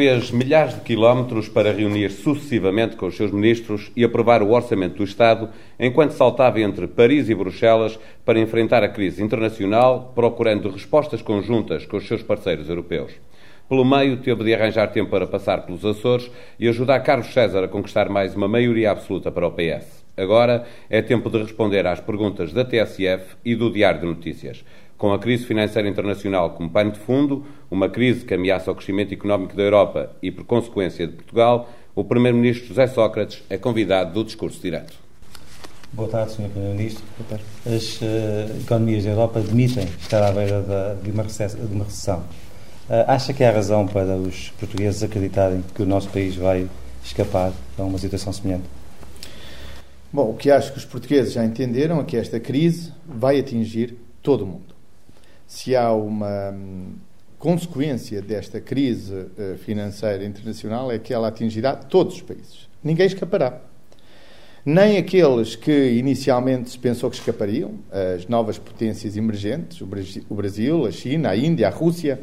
fez milhares de quilómetros para reunir sucessivamente com os seus ministros e aprovar o orçamento do Estado, enquanto saltava entre Paris e Bruxelas para enfrentar a crise internacional, procurando respostas conjuntas com os seus parceiros europeus. Pelo meio, teve de arranjar tempo para passar pelos Açores e ajudar Carlos César a conquistar mais uma maioria absoluta para o PS. Agora é tempo de responder às perguntas da TSF e do Diário de Notícias com a crise financeira internacional como pano de fundo, uma crise que ameaça o crescimento económico da Europa e, por consequência, de Portugal, o Primeiro-Ministro José Sócrates é convidado do discurso direto. Boa tarde, Sr. Primeiro-Ministro. As uh, economias da Europa admitem estar à beira da, de, uma de, uma recessão. Uh, acha que há razão para os portugueses acreditarem que o nosso país vai escapar a uma situação semelhante? Bom, o que acho que os portugueses já entenderam é que esta crise vai atingir todo o mundo se há uma hum, consequência desta crise eh, financeira internacional é que ela atingirá todos os países. Ninguém escapará. Nem aqueles que inicialmente se pensou que escapariam, as novas potências emergentes, o Brasil, a China, a Índia, a Rússia.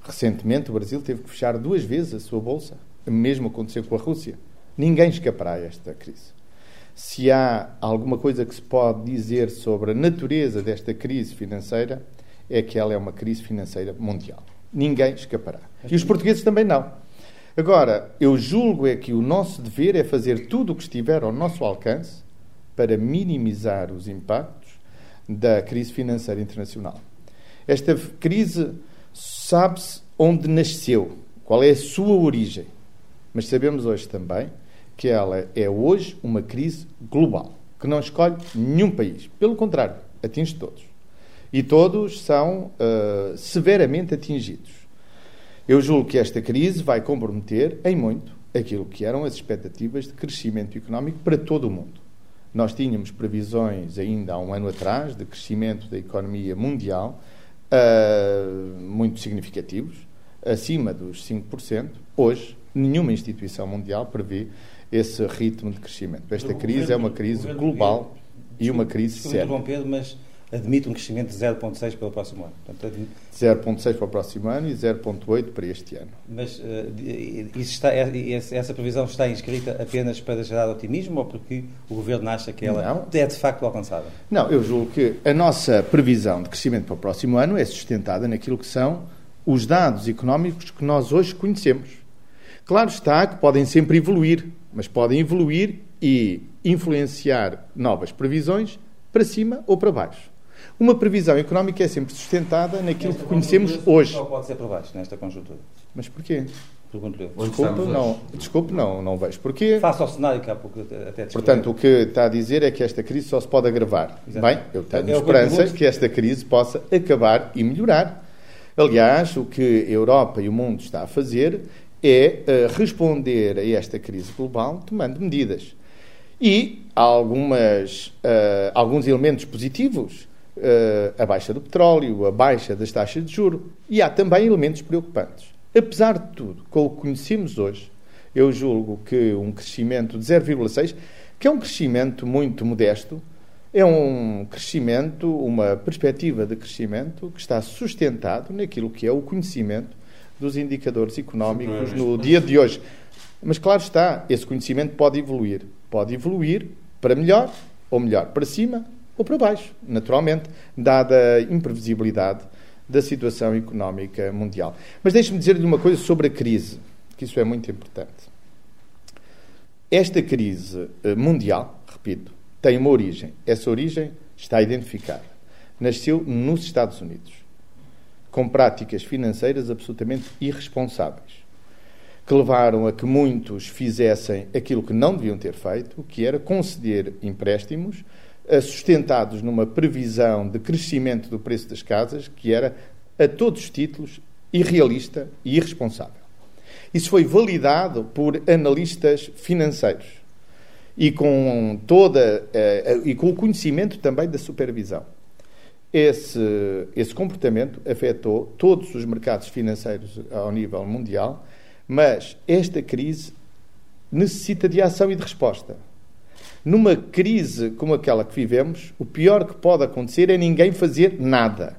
Recentemente, o Brasil teve que fechar duas vezes a sua bolsa. O mesmo aconteceu com a Rússia. Ninguém escapará a esta crise. Se há alguma coisa que se pode dizer sobre a natureza desta crise financeira, é que ela é uma crise financeira mundial. Ninguém escapará. E os portugueses também não. Agora, eu julgo é que o nosso dever é fazer tudo o que estiver ao nosso alcance para minimizar os impactos da crise financeira internacional. Esta crise sabe-se onde nasceu, qual é a sua origem, mas sabemos hoje também que ela é hoje uma crise global, que não escolhe nenhum país. Pelo contrário, atinge todos e todos são uh, severamente atingidos. Eu julgo que esta crise vai comprometer em muito aquilo que eram as expectativas de crescimento económico para todo o mundo. Nós tínhamos previsões ainda há um ano atrás de crescimento da economia mundial uh, muito significativos, acima dos 5%. Hoje, nenhuma instituição mundial prevê esse ritmo de crescimento. Esta crise é uma crise global e uma crise séria. mas admite um crescimento de 0,6 para o próximo ano. Portanto, 0,6 para o próximo ano e 0,8 para este ano. Mas uh, está, essa previsão está inscrita apenas para gerar otimismo ou porque o Governo acha que ela Não. é de facto alcançável? Não, eu julgo que a nossa previsão de crescimento para o próximo ano é sustentada naquilo que são os dados económicos que nós hoje conhecemos. Claro está que podem sempre evoluir, mas podem evoluir e influenciar novas previsões para cima ou para baixo. Uma previsão económica é sempre sustentada naquilo que conhecemos hoje. Só pode ser por baixo, nesta conjuntura. Mas porquê? Desculpe, não, desculpe, não, não vejo porquê. Faça ao cenário que há pouco até Portanto, o que está a dizer é que esta crise só se pode agravar. Exatamente. Bem, eu tenho é esperança que esta crise possa acabar e melhorar. Aliás, o que a Europa e o mundo está a fazer é uh, responder a esta crise global tomando medidas. E há algumas, uh, alguns elementos positivos a baixa do petróleo, a baixa das taxas de juro e há também elementos preocupantes. Apesar de tudo, com o que conhecemos hoje, eu julgo que um crescimento de 0,6, que é um crescimento muito modesto, é um crescimento, uma perspectiva de crescimento que está sustentado naquilo que é o conhecimento dos indicadores económicos no dia de hoje. Mas claro está, esse conhecimento pode evoluir. Pode evoluir para melhor ou melhor para cima ou para baixo, naturalmente, dada a imprevisibilidade da situação económica mundial. Mas deixe-me dizer-lhe uma coisa sobre a crise, que isso é muito importante. Esta crise eh, mundial, repito, tem uma origem. Essa origem está identificada. Nasceu nos Estados Unidos, com práticas financeiras absolutamente irresponsáveis, que levaram a que muitos fizessem aquilo que não deviam ter feito, que era conceder empréstimos sustentados numa previsão de crescimento do preço das casas que era, a todos os títulos, irrealista e irresponsável. Isso foi validado por analistas financeiros e com toda uh, e com o conhecimento também da supervisão. Esse, esse comportamento afetou todos os mercados financeiros ao nível mundial, mas esta crise necessita de ação e de resposta. Numa crise como aquela que vivemos, o pior que pode acontecer é ninguém fazer nada.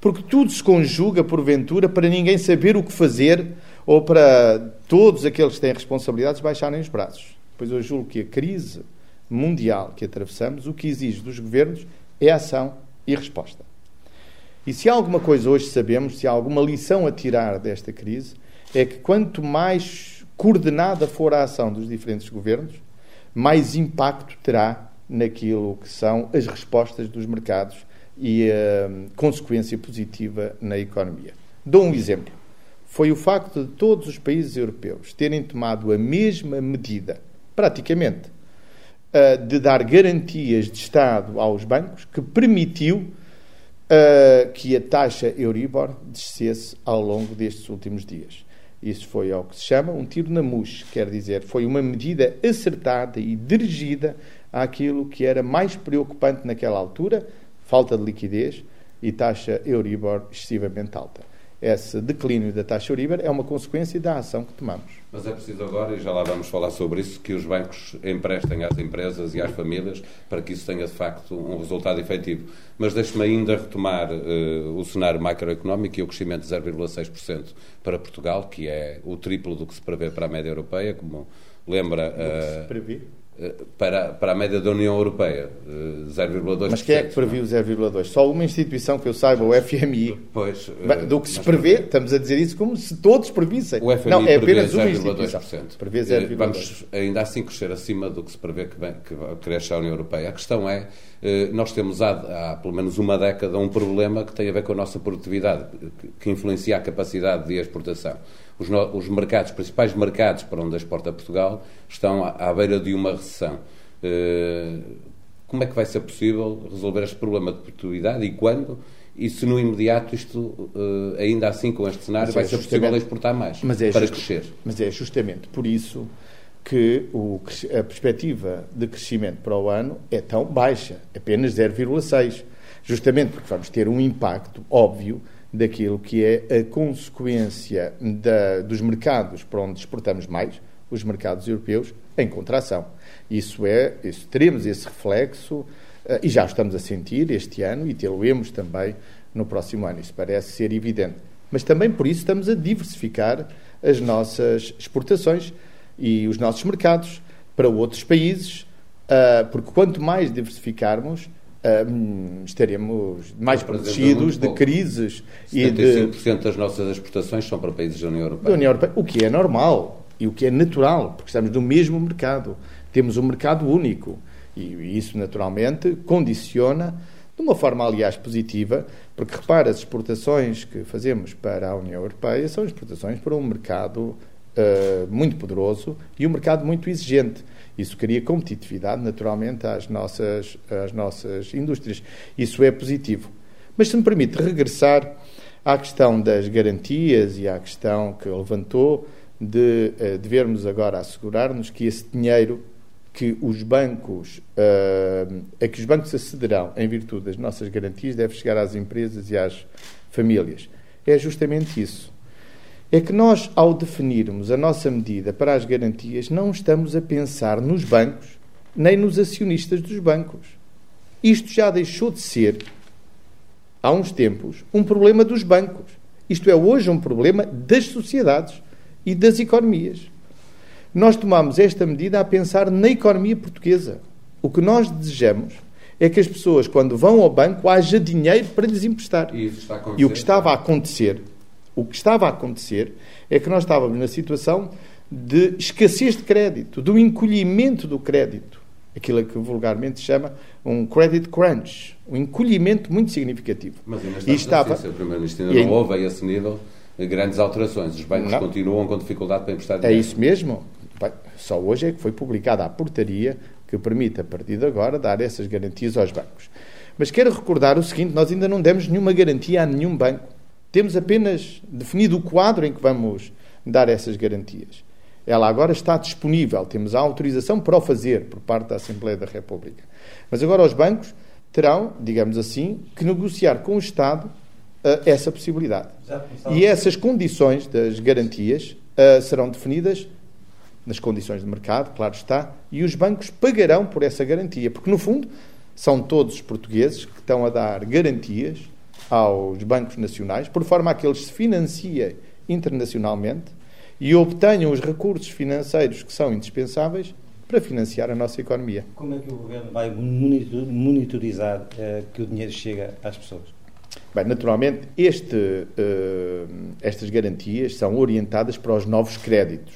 Porque tudo se conjuga, porventura, para ninguém saber o que fazer ou para todos aqueles que têm responsabilidades baixarem os braços. Pois eu julgo que a crise mundial que atravessamos, o que exige dos governos é ação e resposta. E se há alguma coisa hoje sabemos, se há alguma lição a tirar desta crise, é que quanto mais coordenada for a ação dos diferentes governos, mais impacto terá naquilo que são as respostas dos mercados e a consequência positiva na economia. Dou um exemplo. Foi o facto de todos os países europeus terem tomado a mesma medida, praticamente, de dar garantias de Estado aos bancos, que permitiu que a taxa Euribor descesse ao longo destes últimos dias. Isso foi ao que se chama um tiro na mousse, quer dizer, foi uma medida acertada e dirigida àquilo que era mais preocupante naquela altura, falta de liquidez e taxa Euribor excessivamente alta. Esse declínio da taxa Euribor é uma consequência da ação que tomamos. Mas é preciso agora, e já lá vamos falar sobre isso, que os bancos emprestem às empresas e às famílias para que isso tenha de facto um resultado efetivo. Mas deixe-me ainda retomar uh, o cenário macroeconómico e o crescimento de 0,6% para Portugal, que é o triplo do que se prevê para a média europeia, como lembra. Uh, se prevê? Para, para a média da União Europeia, 0,2%. Eh, mas quem é que previu 0,2%? Só uma instituição que eu saiba, o FMI. Pois, do que se prevê, estamos a dizer isso como se todos previssem. O FMI não, é apenas uma instituição. Prevê 0,2%. Eh, vamos ainda assim crescer acima do que se prevê que, vem, que cresce a União Europeia. A questão é, nós temos há, há, pelo menos uma década um problema que tem a ver com a nossa produtividade, que influencia a capacidade de exportação os, os mercados, os principais mercados para onde exporta Portugal estão à, à beira de uma recessão. Uh, como é que vai ser possível resolver este problema de produtividade e quando? E se no imediato isto, uh, ainda assim com este cenário, mas vai é ser possível exportar mais é para crescer? Mas é justamente por isso que o, a perspectiva de crescimento para o ano é tão baixa, apenas 0,6. Justamente porque vamos ter um impacto óbvio daquilo que é a consequência da, dos mercados para onde exportamos mais, os mercados europeus, em contração. Isso é, isso, teremos esse reflexo uh, e já estamos a sentir este ano e tê-lo-emos também no próximo ano. Isso parece ser evidente. Mas também por isso estamos a diversificar as nossas exportações e os nossos mercados para outros países, uh, porque quanto mais diversificarmos, uh, estaremos mais protegidos de crises. 75% e de... das nossas exportações são para países da União Europeia. Da União Europeia, o que é normal e o que é natural, porque estamos no mesmo mercado. Temos um mercado único. E isso, naturalmente, condiciona, de uma forma, aliás, positiva, porque repara, as exportações que fazemos para a União Europeia são exportações para um mercado uh, muito poderoso e um mercado muito exigente. Isso cria competitividade, naturalmente, às nossas, às nossas indústrias. Isso é positivo. Mas, se me permite regressar à questão das garantias e à questão que levantou de uh, devermos agora assegurar-nos que esse dinheiro que os bancos, uh, a que os bancos acederão em virtude das nossas garantias deve chegar às empresas e às famílias. É justamente isso é que nós, ao definirmos a nossa medida para as garantias, não estamos a pensar nos bancos nem nos acionistas dos bancos. Isto já deixou de ser, há uns tempos, um problema dos bancos. Isto é hoje um problema das sociedades e das economias. Nós tomamos esta medida a pensar na economia portuguesa. O que nós desejamos é que as pessoas, quando vão ao banco, haja dinheiro para lhes emprestar. E, e o que estava a acontecer o que estava a acontecer é que nós estávamos na situação de escassez de crédito, do encolhimento do crédito. Aquilo que vulgarmente se chama um credit crunch, um encolhimento muito significativo. Mas ainda e estava... assim, Primeiro-Ministro ainda não houve a esse nível grandes alterações. Os bancos não. continuam com dificuldade para emprestar é dinheiro. É isso mesmo. Só hoje é que foi publicada a portaria que permite, a partir de agora, dar essas garantias aos bancos. Mas quero recordar o seguinte: nós ainda não demos nenhuma garantia a nenhum banco. Temos apenas definido o quadro em que vamos dar essas garantias. Ela agora está disponível, temos a autorização para o fazer por parte da Assembleia da República. Mas agora os bancos terão, digamos assim, que negociar com o Estado uh, essa possibilidade. E essas condições das garantias uh, serão definidas nas condições de mercado, claro está, e os bancos pagarão por essa garantia, porque no fundo são todos os portugueses que estão a dar garantias aos bancos nacionais, por forma a que eles se financiem internacionalmente e obtenham os recursos financeiros que são indispensáveis para financiar a nossa economia. Como é que o Governo vai monitorizar uh, que o dinheiro chega às pessoas? Bem, naturalmente, este, uh, estas garantias são orientadas para os novos créditos.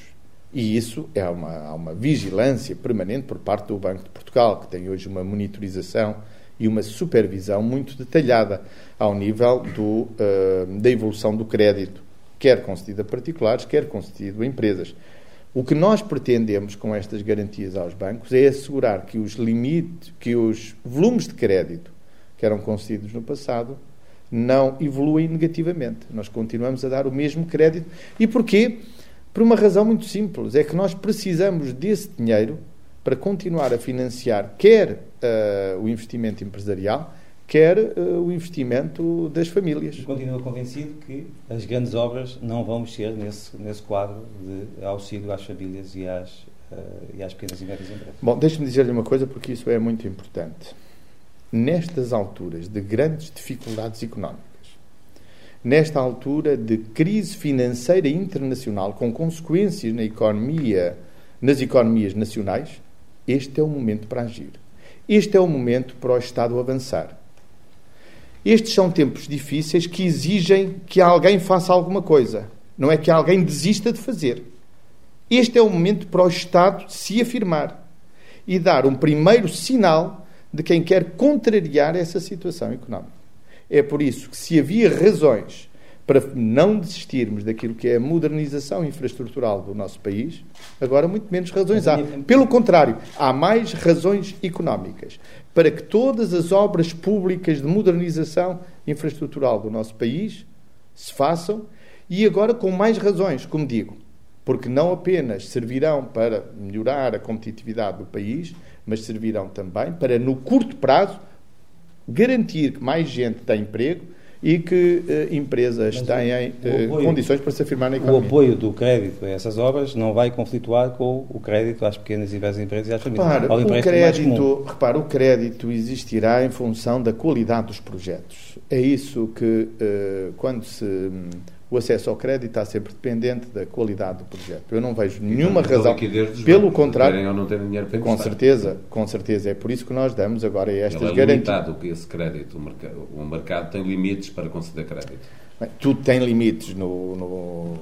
E isso é uma, uma vigilância permanente por parte do Banco de Portugal, que tem hoje uma monitorização e uma supervisão muito detalhada ao nível do, uh, da evolução do crédito, quer concedido a particulares, quer concedido a empresas. O que nós pretendemos com estas garantias aos bancos é assegurar que os limites, que os volumes de crédito que eram concedidos no passado não evoluem negativamente. Nós continuamos a dar o mesmo crédito. E porquê? Por uma razão muito simples: é que nós precisamos desse dinheiro para continuar a financiar quer uh, o investimento empresarial, quer uh, o investimento das famílias. Continua convencido que as grandes obras não vão mexer nesse, nesse quadro de auxílio às famílias e às, uh, e às pequenas e médias empresas? Bom, deixe-me dizer-lhe uma coisa, porque isso é muito importante. Nestas alturas de grandes dificuldades económicas, nesta altura de crise financeira internacional com consequências na economia, nas economias nacionais, este é o momento para agir. Este é o momento para o Estado avançar. Estes são tempos difíceis que exigem que alguém faça alguma coisa. Não é que alguém desista de fazer. Este é o momento para o Estado se afirmar e dar um primeiro sinal de quem quer contrariar essa situação económica. É por isso que, se havia razões para não desistirmos daquilo que é a modernização infraestrutural do nosso país, agora muito menos razões há. Pelo contrário, há mais razões económicas para que todas as obras públicas de modernização infraestrutural do nosso país se façam e agora com mais razões, como digo, porque não apenas servirão para melhorar a competitividade do país, mas servirão também para, no curto prazo, garantir que mais gente tenha emprego e que uh, empresas Mas tenham uh, condições para se afirmar na economia. O apoio do crédito a essas obras não vai conflituar com o crédito às pequenas e médias empresas e às famílias. Repara, o crédito, repara, o crédito existirá em função da qualidade dos projetos. É isso que, uh, quando se o acesso ao crédito está sempre dependente da qualidade do projeto. Eu não vejo nenhuma razão. Pelo contrário, ou não terem dinheiro para com certeza, com certeza. É por isso que nós damos agora estas Ele é garantias. limitado que esse crédito. O mercado, o mercado tem limites para conceder crédito. Bem, tudo tem limites. No, no,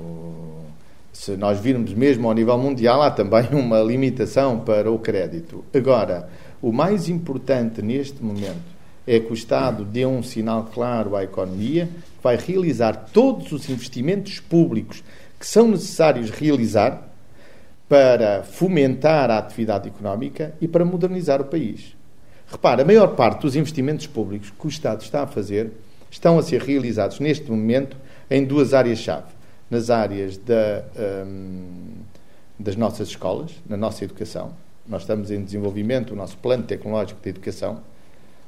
se nós virmos mesmo ao nível mundial, há também uma limitação para o crédito. Agora, o mais importante neste momento é que o Estado dê um sinal claro à economia vai realizar todos os investimentos públicos que são necessários realizar para fomentar a atividade económica e para modernizar o país. Repara, a maior parte dos investimentos públicos que o Estado está a fazer estão a ser realizados neste momento em duas áreas-chave. Nas áreas da, hum, das nossas escolas, na nossa educação. Nós estamos em desenvolvimento o nosso plano tecnológico de educação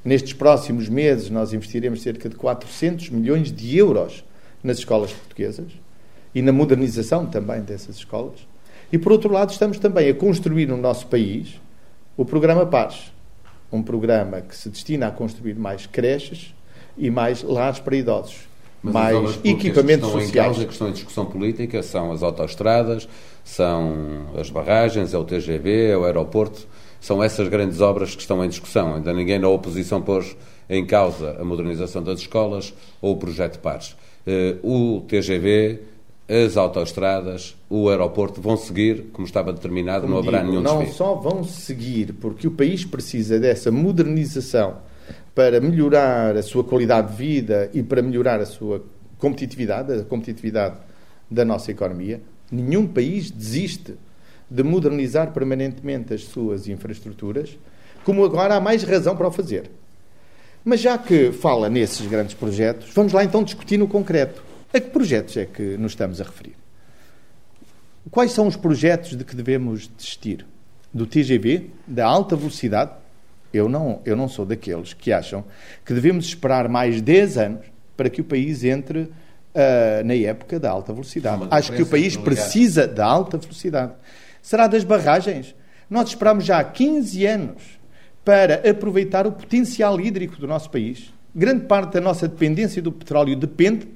Nestes próximos meses, nós investiremos cerca de 400 milhões de euros nas escolas portuguesas e na modernização também dessas escolas. E, por outro lado, estamos também a construir no nosso país o programa Paz, um programa que se destina a construir mais creches e mais lares para idosos, Mas mais equipamentos que sociais. Em causa, a questão em discussão política são as autoestradas, são as barragens, é o TGV, é o aeroporto. São essas grandes obras que estão em discussão. Ainda ninguém na oposição pôs em causa a modernização das escolas ou o projeto Pares. Eh, o TGV, as autoestradas, o aeroporto vão seguir como estava determinado, como não haverá digo, nenhum desvio. Não só vão seguir, porque o país precisa dessa modernização para melhorar a sua qualidade de vida e para melhorar a sua competitividade, a competitividade da nossa economia. Nenhum país desiste de modernizar permanentemente as suas infraestruturas, como agora há mais razão para o fazer. Mas já que fala nesses grandes projetos, vamos lá então discutir no concreto. A que projetos é que nos estamos a referir? Quais são os projetos de que devemos desistir? Do TGV, da alta velocidade? Eu não, eu não sou daqueles que acham que devemos esperar mais 10 anos para que o país entre uh, na época da alta velocidade. Acho que o país precisa da alta velocidade. Será das barragens? Nós esperamos já há 15 anos para aproveitar o potencial hídrico do nosso país. Grande parte da nossa dependência do petróleo depende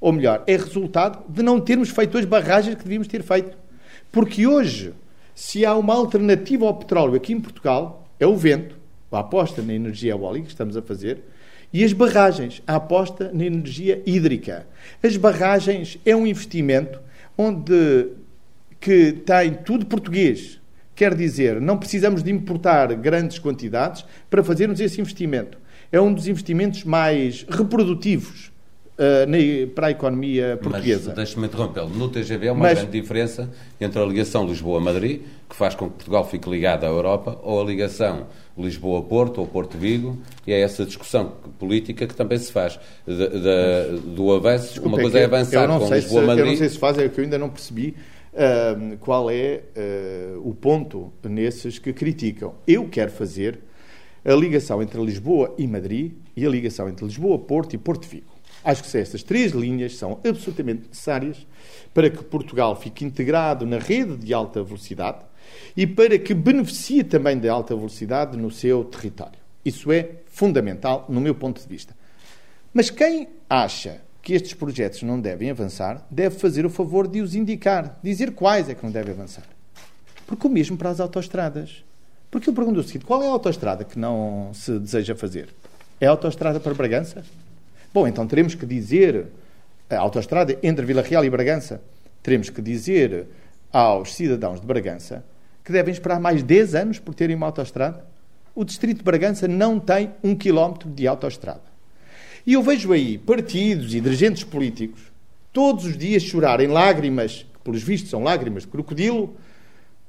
ou melhor, é resultado de não termos feito as barragens que devíamos ter feito. Porque hoje, se há uma alternativa ao petróleo aqui em Portugal, é o vento, a aposta na energia eólica que estamos a fazer, e as barragens, a aposta na energia hídrica. As barragens é um investimento onde que tem tudo português. Quer dizer, não precisamos de importar grandes quantidades para fazermos esse investimento. É um dos investimentos mais reprodutivos uh, para a economia portuguesa. Deixe-me interrompê-lo. No TGV há uma Mas, grande diferença entre a ligação Lisboa-Madrid, que faz com que Portugal fique ligado à Europa, ou a ligação Lisboa-Porto ou Porto-Vigo, e é essa discussão política que também se faz de, de, do avanço. Desculpa, uma coisa é, é avançar com Lisboa-Madrid. Eu não sei se faz, é que eu ainda não percebi qual é uh, o ponto nesses que criticam. Eu quero fazer a ligação entre Lisboa e Madrid e a ligação entre Lisboa, Porto e Porto Vigo. Acho que estas três linhas são absolutamente necessárias para que Portugal fique integrado na rede de alta velocidade e para que beneficie também de alta velocidade no seu território. Isso é fundamental, no meu ponto de vista. Mas quem acha que estes projetos não devem avançar, deve fazer o favor de os indicar, dizer quais é que não devem avançar. Porque o mesmo para as autoestradas. Porque eu pergunto o seguinte: qual é a autoestrada que não se deseja fazer? É a autoestrada para Bragança? Bom, então teremos que dizer a autoestrada entre Vila Real e Bragança. Teremos que dizer aos cidadãos de Bragança que devem esperar mais 10 anos por terem uma autoestrada. O distrito de Bragança não tem um quilómetro de autoestrada. E eu vejo aí partidos e dirigentes políticos todos os dias chorarem lágrimas, que pelos vistos são lágrimas de crocodilo,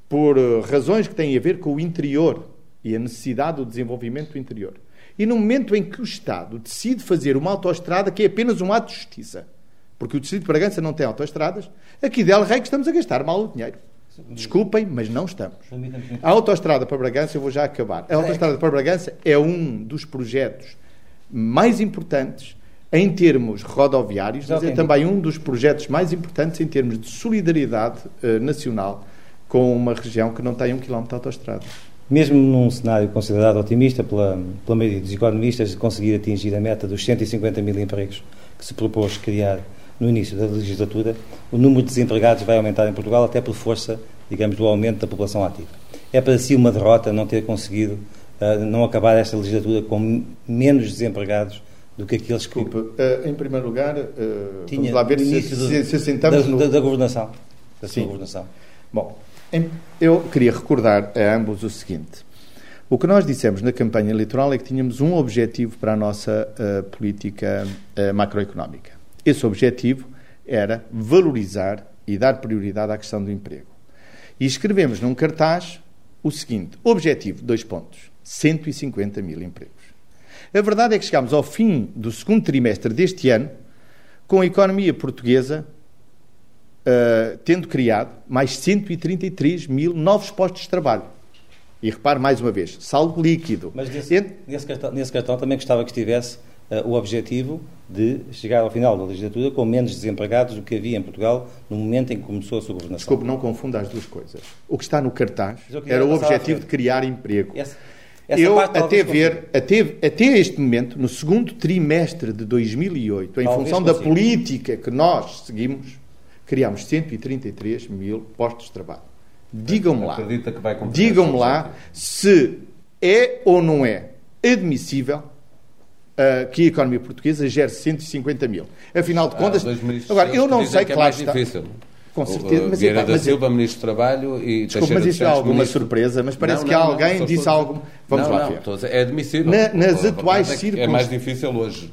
por eh, razões que têm a ver com o interior e a necessidade do desenvolvimento do interior. E no momento em que o Estado decide fazer uma autoestrada que é apenas um ato de justiça, porque o Distrito de Bragança não tem autoestradas, aqui del Rei que estamos a gastar mal o dinheiro. Desculpem, mas não estamos. A autoestrada para Bragança, eu vou já acabar. A autoestrada para Bragança é um dos projetos mais importantes em termos rodoviários, mas é também um dos projetos mais importantes em termos de solidariedade uh, nacional com uma região que não tem um quilómetro de autoestrada. Mesmo num cenário considerado otimista pela, pela maioria dos economistas de conseguir atingir a meta dos 150 mil empregos que se propôs criar no início da legislatura, o número de desempregados vai aumentar em Portugal até por força, digamos, do aumento da população ativa. É para si uma derrota não ter conseguido não acabar esta legislatura com menos desempregados do que aqueles que. Desculpa, uh, em primeiro lugar, uh, tinha vamos lá ver se, se, se sentamos da, no... da, da governação. Da Sim. governação. Bom, em, eu queria recordar a ambos o seguinte. O que nós dissemos na campanha eleitoral é que tínhamos um objetivo para a nossa uh, política macroeconómica. Esse objetivo era valorizar e dar prioridade à questão do emprego. E escrevemos num cartaz o seguinte: objetivo, dois pontos 150 mil empregos. A verdade é que chegámos ao fim do segundo trimestre deste ano com a economia portuguesa uh, tendo criado mais 133 mil novos postos de trabalho. E repare mais uma vez, saldo líquido. Mas nesse, Ent... nesse, cartão, nesse cartão, também gostava que estivesse uh, o objetivo de chegar ao final da legislatura com menos desempregados do que havia em Portugal no momento em que começou a sua governação. Desculpe, não confunda as duas coisas. O que está no cartaz era o objetivo de criar emprego. Essa... Essa eu, até ver, até, até este momento, no segundo trimestre de 2008, em talvez função consiga. da política que nós seguimos, criámos 133 mil postos de trabalho. Digam-me lá, digam-me lá se é ou não é admissível uh, que a economia portuguesa gere 150 mil. Afinal de ah, contas, ah, agora eu não sei, que é claro está. Difícil. Com certeza. Mas, Vieira da Silva, Ministro do Trabalho e Desculpa, mas isso é alguma ministro... surpresa, mas parece não, que não, alguém não, disse algo. Vamos lá ver. É admissível. Na, nas atuais circunstâncias. É mais difícil hoje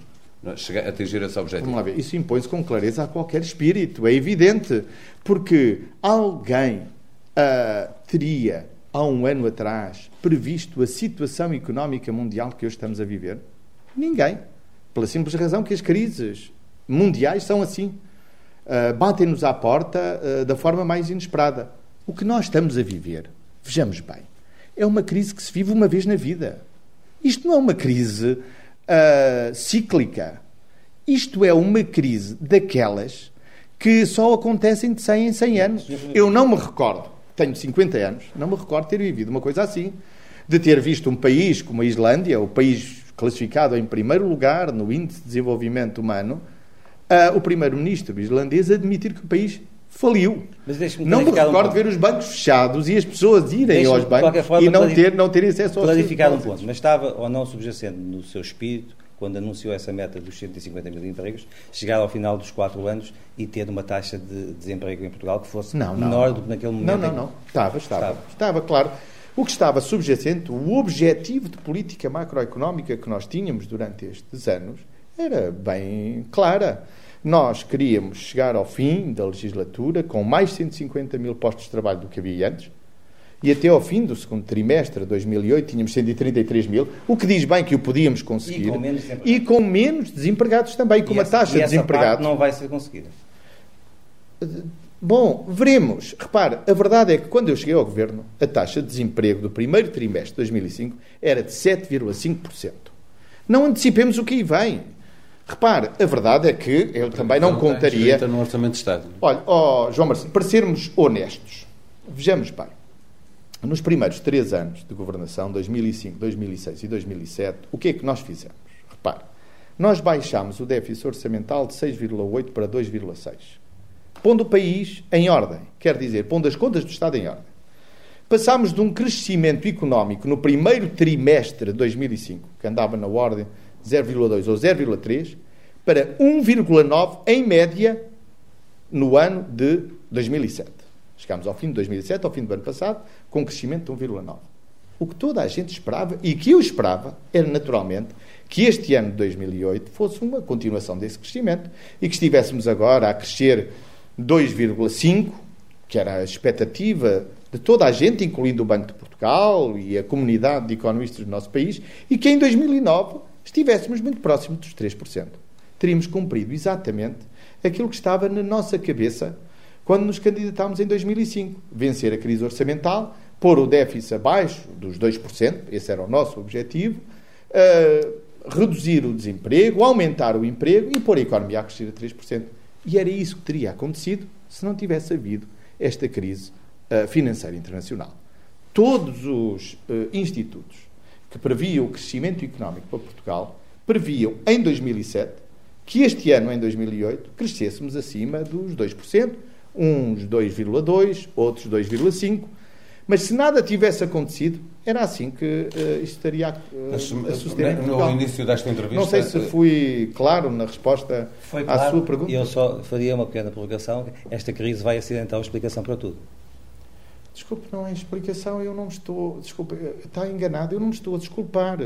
chegar, atingir esse objetivo. Vamos lá ver. Isso impõe-se com clareza a qualquer espírito, é evidente. Porque alguém uh, teria, há um ano atrás, previsto a situação económica mundial que hoje estamos a viver? Ninguém. Pela simples razão que as crises mundiais são assim. Uh, batem-nos à porta uh, da forma mais inesperada. O que nós estamos a viver, vejamos bem, é uma crise que se vive uma vez na vida. Isto não é uma crise uh, cíclica. Isto é uma crise daquelas que só acontecem de 100 em 100 anos. Eu não me recordo, tenho 50 anos, não me recordo ter vivido uma coisa assim. De ter visto um país como a Islândia, o país classificado em primeiro lugar no Índice de Desenvolvimento Humano, uh, o primeiro-ministro islandês admitir que o país faliu. não me recordo um ver os bancos fechados e as pessoas irem aos bancos e não ter, não ter acesso aos Clarificar um ponto, mas estava ou não subjacente no seu espírito, quando anunciou essa meta dos 150 mil empregos, chegar ao final dos quatro anos e ter uma taxa de desemprego em Portugal que fosse não, não, menor do que naquele momento? Não, não, não. Estava, estava. Estava, estava claro. O que estava subjacente, o objetivo de política macroeconómica que nós tínhamos durante estes anos, era bem clara. Nós queríamos chegar ao fim da legislatura com mais 150 mil postos de trabalho do que havia antes, e até ao fim do segundo trimestre de 2008 tínhamos 133 mil, o que diz bem que o podíamos conseguir. E com menos desempregados, e com menos desempregados também, com uma taxa de desempregados. não vai ser conseguida. Bom, veremos. Repare, a verdade é que quando eu cheguei ao governo, a taxa de desemprego do primeiro trimestre de 2005 era de 7,5%. Não antecipemos o que aí vem. Repare, a verdade é que eu também não, não contaria. no Orçamento de Estado. Olha, oh, João Marcelo, para sermos honestos, vejamos bem. Nos primeiros três anos de governação, 2005, 2006 e 2007, o que é que nós fizemos? Repare, nós baixámos o déficit orçamental de 6,8 para 2,6, pondo o país em ordem, quer dizer, pondo as contas do Estado em ordem. Passámos de um crescimento económico no primeiro trimestre de 2005, que andava na ordem 0,2 ou 0,3, para 1,9 em média no ano de 2007. Chegámos ao fim de 2007, ao fim do ano passado, com um crescimento de 1,9. O que toda a gente esperava, e que eu esperava, era naturalmente que este ano de 2008 fosse uma continuação desse crescimento e que estivéssemos agora a crescer 2,5, que era a expectativa de toda a gente, incluindo o Banco de Portugal e a comunidade de economistas do nosso país, e que em 2009 estivéssemos muito próximos dos 3%. Teríamos cumprido exatamente aquilo que estava na nossa cabeça quando nos candidatámos em 2005. Vencer a crise orçamental, pôr o déficit abaixo dos 2%, esse era o nosso objetivo, uh, reduzir o desemprego, aumentar o emprego e pôr a economia a crescer a 3%. E era isso que teria acontecido se não tivesse havido esta crise uh, financeira internacional. Todos os uh, institutos que previam o crescimento económico para Portugal, previam em 2007 que este ano, em 2008, crescêssemos acima dos 2%, uns 2,2%, outros 2,5%. Mas se nada tivesse acontecido, era assim que uh, isto estaria a, uh, a suceder no, no início desta entrevista. Não sei se fui claro na resposta claro, à sua pergunta. Eu só faria uma pequena provocação. Esta crise vai acidentar a explicação para tudo. Desculpe, não é explicação, eu não estou. Desculpe, está enganado, eu não estou a desculpar.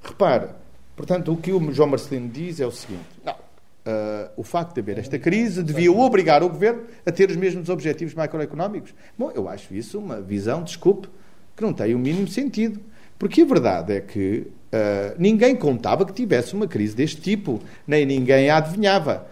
Repare, portanto, o que o João Marcelino diz é o seguinte: não, uh, o facto de haver esta crise devia obrigar o governo a ter os mesmos objetivos macroeconómicos. Bom, eu acho isso uma visão, desculpe, que não tem o mínimo sentido. Porque a verdade é que uh, ninguém contava que tivesse uma crise deste tipo, nem ninguém a adivinhava.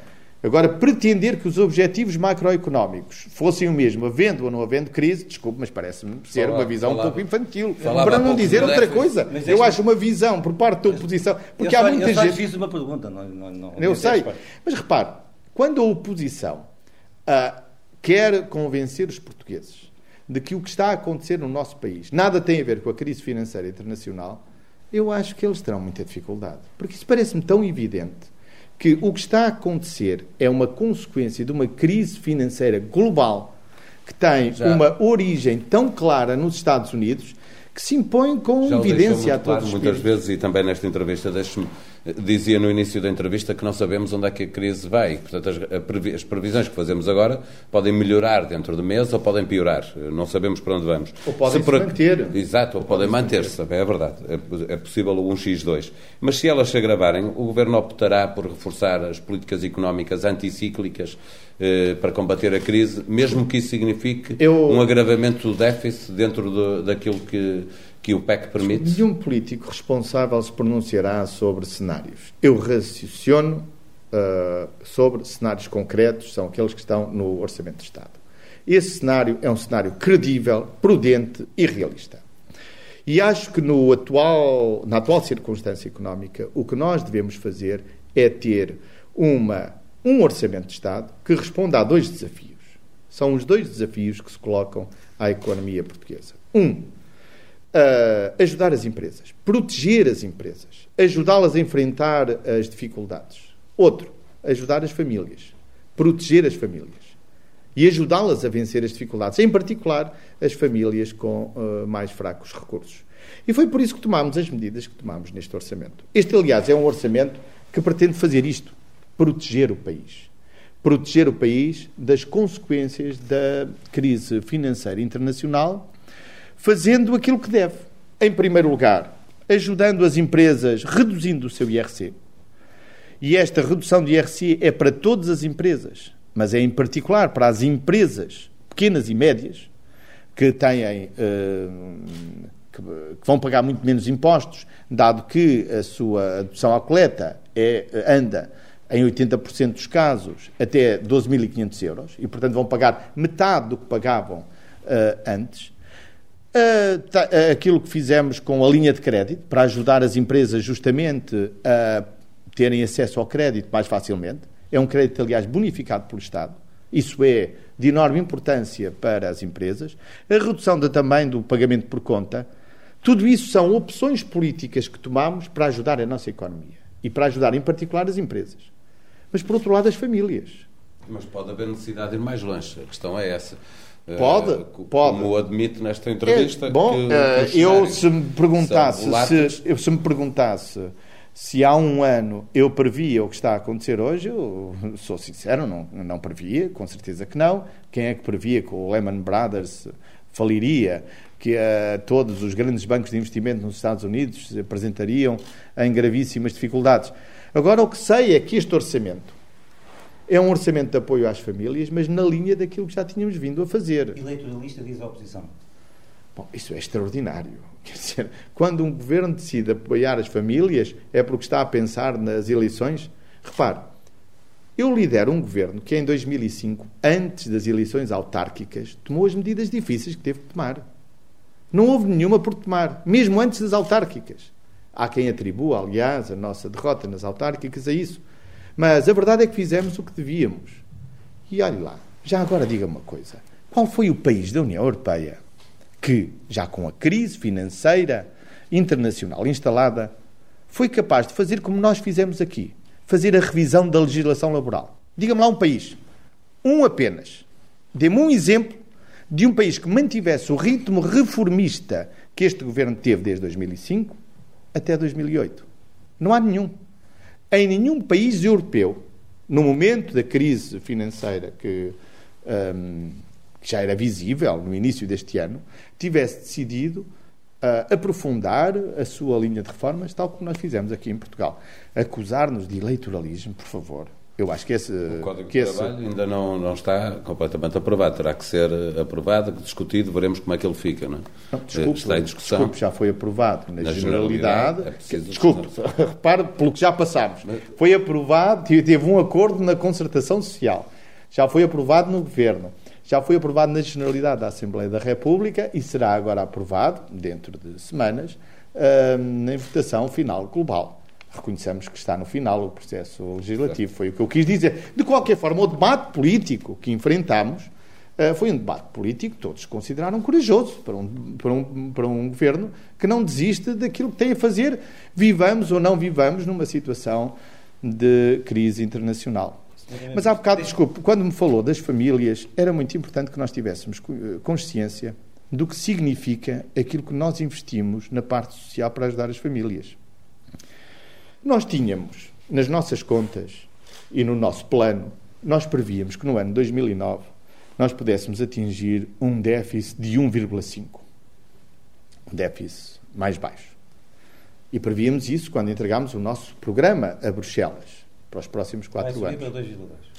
Agora, pretender que os objetivos macroeconómicos fossem o mesmo, havendo ou não havendo crise, desculpe, mas parece-me ser falava, uma visão falava, um pouco infantil. Para não dizer outra coisa. Eu acho uma visão por parte da oposição. Porque há só, muita eu gente. fiz uma pergunta. Não, não, não, eu sei. Mas repare, quando a oposição uh, quer convencer os portugueses de que o que está a acontecer no nosso país nada tem a ver com a crise financeira internacional, eu acho que eles terão muita dificuldade. Porque isso parece-me tão evidente que o que está a acontecer é uma consequência de uma crise financeira global que tem Já. uma origem tão clara nos Estados Unidos que se impõe com Já evidência a todos claro, muitas vezes e também nesta entrevista deixe-me dizia no início da entrevista que não sabemos onde é que a crise vai. Portanto, as, previsões que fazemos agora podem melhorar dentro de meses ou podem piorar. Não sabemos para onde vamos. Ou podem se, se manter. Exato, ou, ou podem manter-se. Manter é verdade. É, é possível o 1x2. Mas se elas se agravarem, o Governo optará por reforçar as políticas económicas anticíclicas para combater a crise, mesmo que isso signifique Eu... um agravamento do déficit dentro de, daquilo que que o PEC permite? Nenhum político responsável se pronunciará sobre cenários. Eu raciocino uh, sobre cenários concretos, são aqueles que estão no Orçamento de Estado. Esse cenário é um cenário credível, prudente e realista. E acho que no atual, na atual circunstância económica, o que nós devemos fazer é ter uma, um Orçamento de Estado que responda a dois desafios. São os dois desafios que se colocam à economia portuguesa. Um, uh, ajudar as empresas, proteger as empresas, ajudá-las a enfrentar as dificuldades. Outro, ajudar as famílias, proteger as famílias e ajudá-las a vencer as dificuldades, em particular as famílias com uh, mais fracos recursos. E foi por isso que tomámos as medidas que tomámos neste orçamento. Este, aliás, é um orçamento que pretende fazer isto: proteger o país. Proteger o país das consequências da crise financeira internacional, fazendo aquilo que deve. Em primeiro lugar, ajudando as empresas reduzindo o seu IRC. E esta redução de IRC é para todas as empresas, mas é em particular para as empresas pequenas e médias que têm uh, que, vão pagar muito menos impostos, dado que a sua adoção à coleta é, anda em 80% dos casos até 12.500 euros e, portanto, vão pagar metade do que pagavam uh, antes. Uh, tá, uh, aquilo que fizemos com a linha de crédito para ajudar as empresas justamente a terem acesso ao crédito mais facilmente. É um crédito, aliás, bonificado pelo Estado. Isso é de enorme importância para as empresas. A redução da, também do pagamento por conta. Tudo isso são opções políticas que tomamos para ajudar a nossa economia e para ajudar, em particular, as empresas. Mas, por outro lado, as famílias. Mas pode haver necessidade de ir mais longe. A questão é essa. Pode, uh, pode. Como admite nesta entrevista. É, bom, que, que uh, eu se me perguntasse se, eu, se me perguntasse se há um ano eu previa o que está a acontecer hoje, eu sou sincero, não, não previa, com certeza que não. Quem é que previa que o Lehman Brothers faliria, que uh, todos os grandes bancos de investimento nos Estados Unidos se apresentariam em gravíssimas dificuldades? Agora, o que sei é que este orçamento é um orçamento de apoio às famílias, mas na linha daquilo que já tínhamos vindo a fazer. Eleitoralista diz a oposição. Bom, isso é extraordinário. Quer dizer, quando um governo decide apoiar as famílias, é porque está a pensar nas eleições. Repare, eu lidero um governo que em 2005, antes das eleições autárquicas, tomou as medidas difíceis que teve que tomar. Não houve nenhuma por tomar, mesmo antes das autárquicas. Há quem atribua, aliás, a nossa derrota nas autárquicas a isso. Mas a verdade é que fizemos o que devíamos. E olhe lá, já agora diga uma coisa: qual foi o país da União Europeia que, já com a crise financeira internacional instalada, foi capaz de fazer como nós fizemos aqui? Fazer a revisão da legislação laboral. Diga-me lá um país. Um apenas. Dê-me um exemplo de um país que mantivesse o ritmo reformista que este governo teve desde 2005 até 2008. Não há nenhum em nenhum país europeu, no momento da crise financeira que, um, que já era visível no início deste ano, tivesse decidido uh, aprofundar a sua linha de reformas, tal como nós fizemos aqui em Portugal. Acusar-nos de eleitoralismo, por favor, eu acho que esse. O Código que de esse... Trabalho ainda não, não está completamente aprovado. Terá que ser aprovado, discutido, veremos como é que ele fica, não é? Não, desculpe, está em discussão. Desculpe, já foi aprovado na, na generalidade. generalidade é desculpe, repare pelo que já passámos. Foi aprovado, teve um acordo na concertação social. Já foi aprovado no Governo. Já foi aprovado na generalidade da Assembleia da República e será agora aprovado, dentro de semanas, hum, em votação final global reconheçamos que está no final o processo legislativo. Foi o que eu quis dizer. De qualquer forma, o debate político que enfrentamos uh, foi um debate político que todos consideraram corajoso para um, para, um, para um governo que não desiste daquilo que tem a fazer, vivamos ou não vivamos numa situação de crise internacional. Mas há bocado, desculpe, quando me falou das famílias, era muito importante que nós tivéssemos eh, consciência do que significa aquilo que nós investimos na parte social para ajudar as famílias. Nós tínhamos, nas nossas contas e no nosso plano, nós prevíamos que no ano 2009 nós pudéssemos atingir um déficit de 1,5. Um déficit mais baixo. E prevíamos isso quando entregámos o nosso programa a Bruxelas para os próximos quatro anos. Vai subir para 2,2.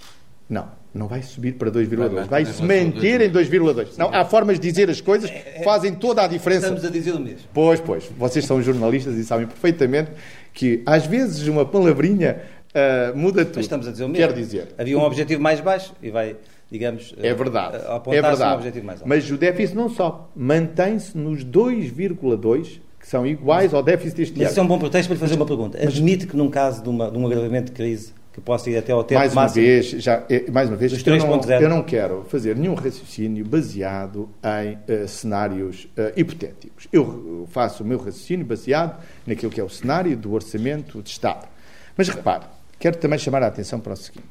Não, não vai subir para 2,2. Vai se manter em 2,2. Não, há formas de dizer as coisas que fazem toda a diferença. Estamos a dizer o mesmo. Pois, pois. Vocês são jornalistas e sabem perfeitamente que às vezes uma palavrinha uh, muda tudo. Mas estamos a dizer o mesmo. Quer dizer. Havia um objetivo mais baixo e vai, digamos, é verdade. Apontar é verdade. um objetivo mais alto. Mas o déficit não só mantém-se nos 2,2 que são iguais ao déficit deste ano. isso é um bom pretexto para lhe fazer uma pergunta. Admite que num caso de, uma, de um agravamento de crise que possa ir até ao tempo mais uma máximo... vez, já, mais uma vez, eu não, 3.0. eu não quero fazer nenhum raciocínio baseado em uh, cenários uh, hipotéticos. Eu faço o meu raciocínio baseado naquilo que é o cenário do orçamento de Estado. Mas repare, quero também chamar a atenção para o seguinte.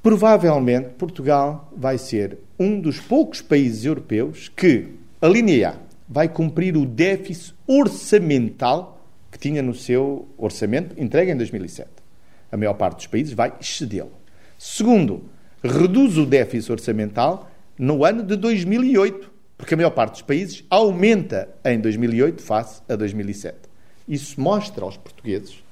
Provavelmente Portugal vai ser um dos poucos países europeus que, a linha A, vai cumprir o déficit orçamental que tinha no seu orçamento entregue em 2007. A maior parte dos países vai excedê-lo. Segundo, reduz o déficit orçamental no ano de 2008, porque a maior parte dos países aumenta em 2008 face a 2007. Isso mostra aos portugueses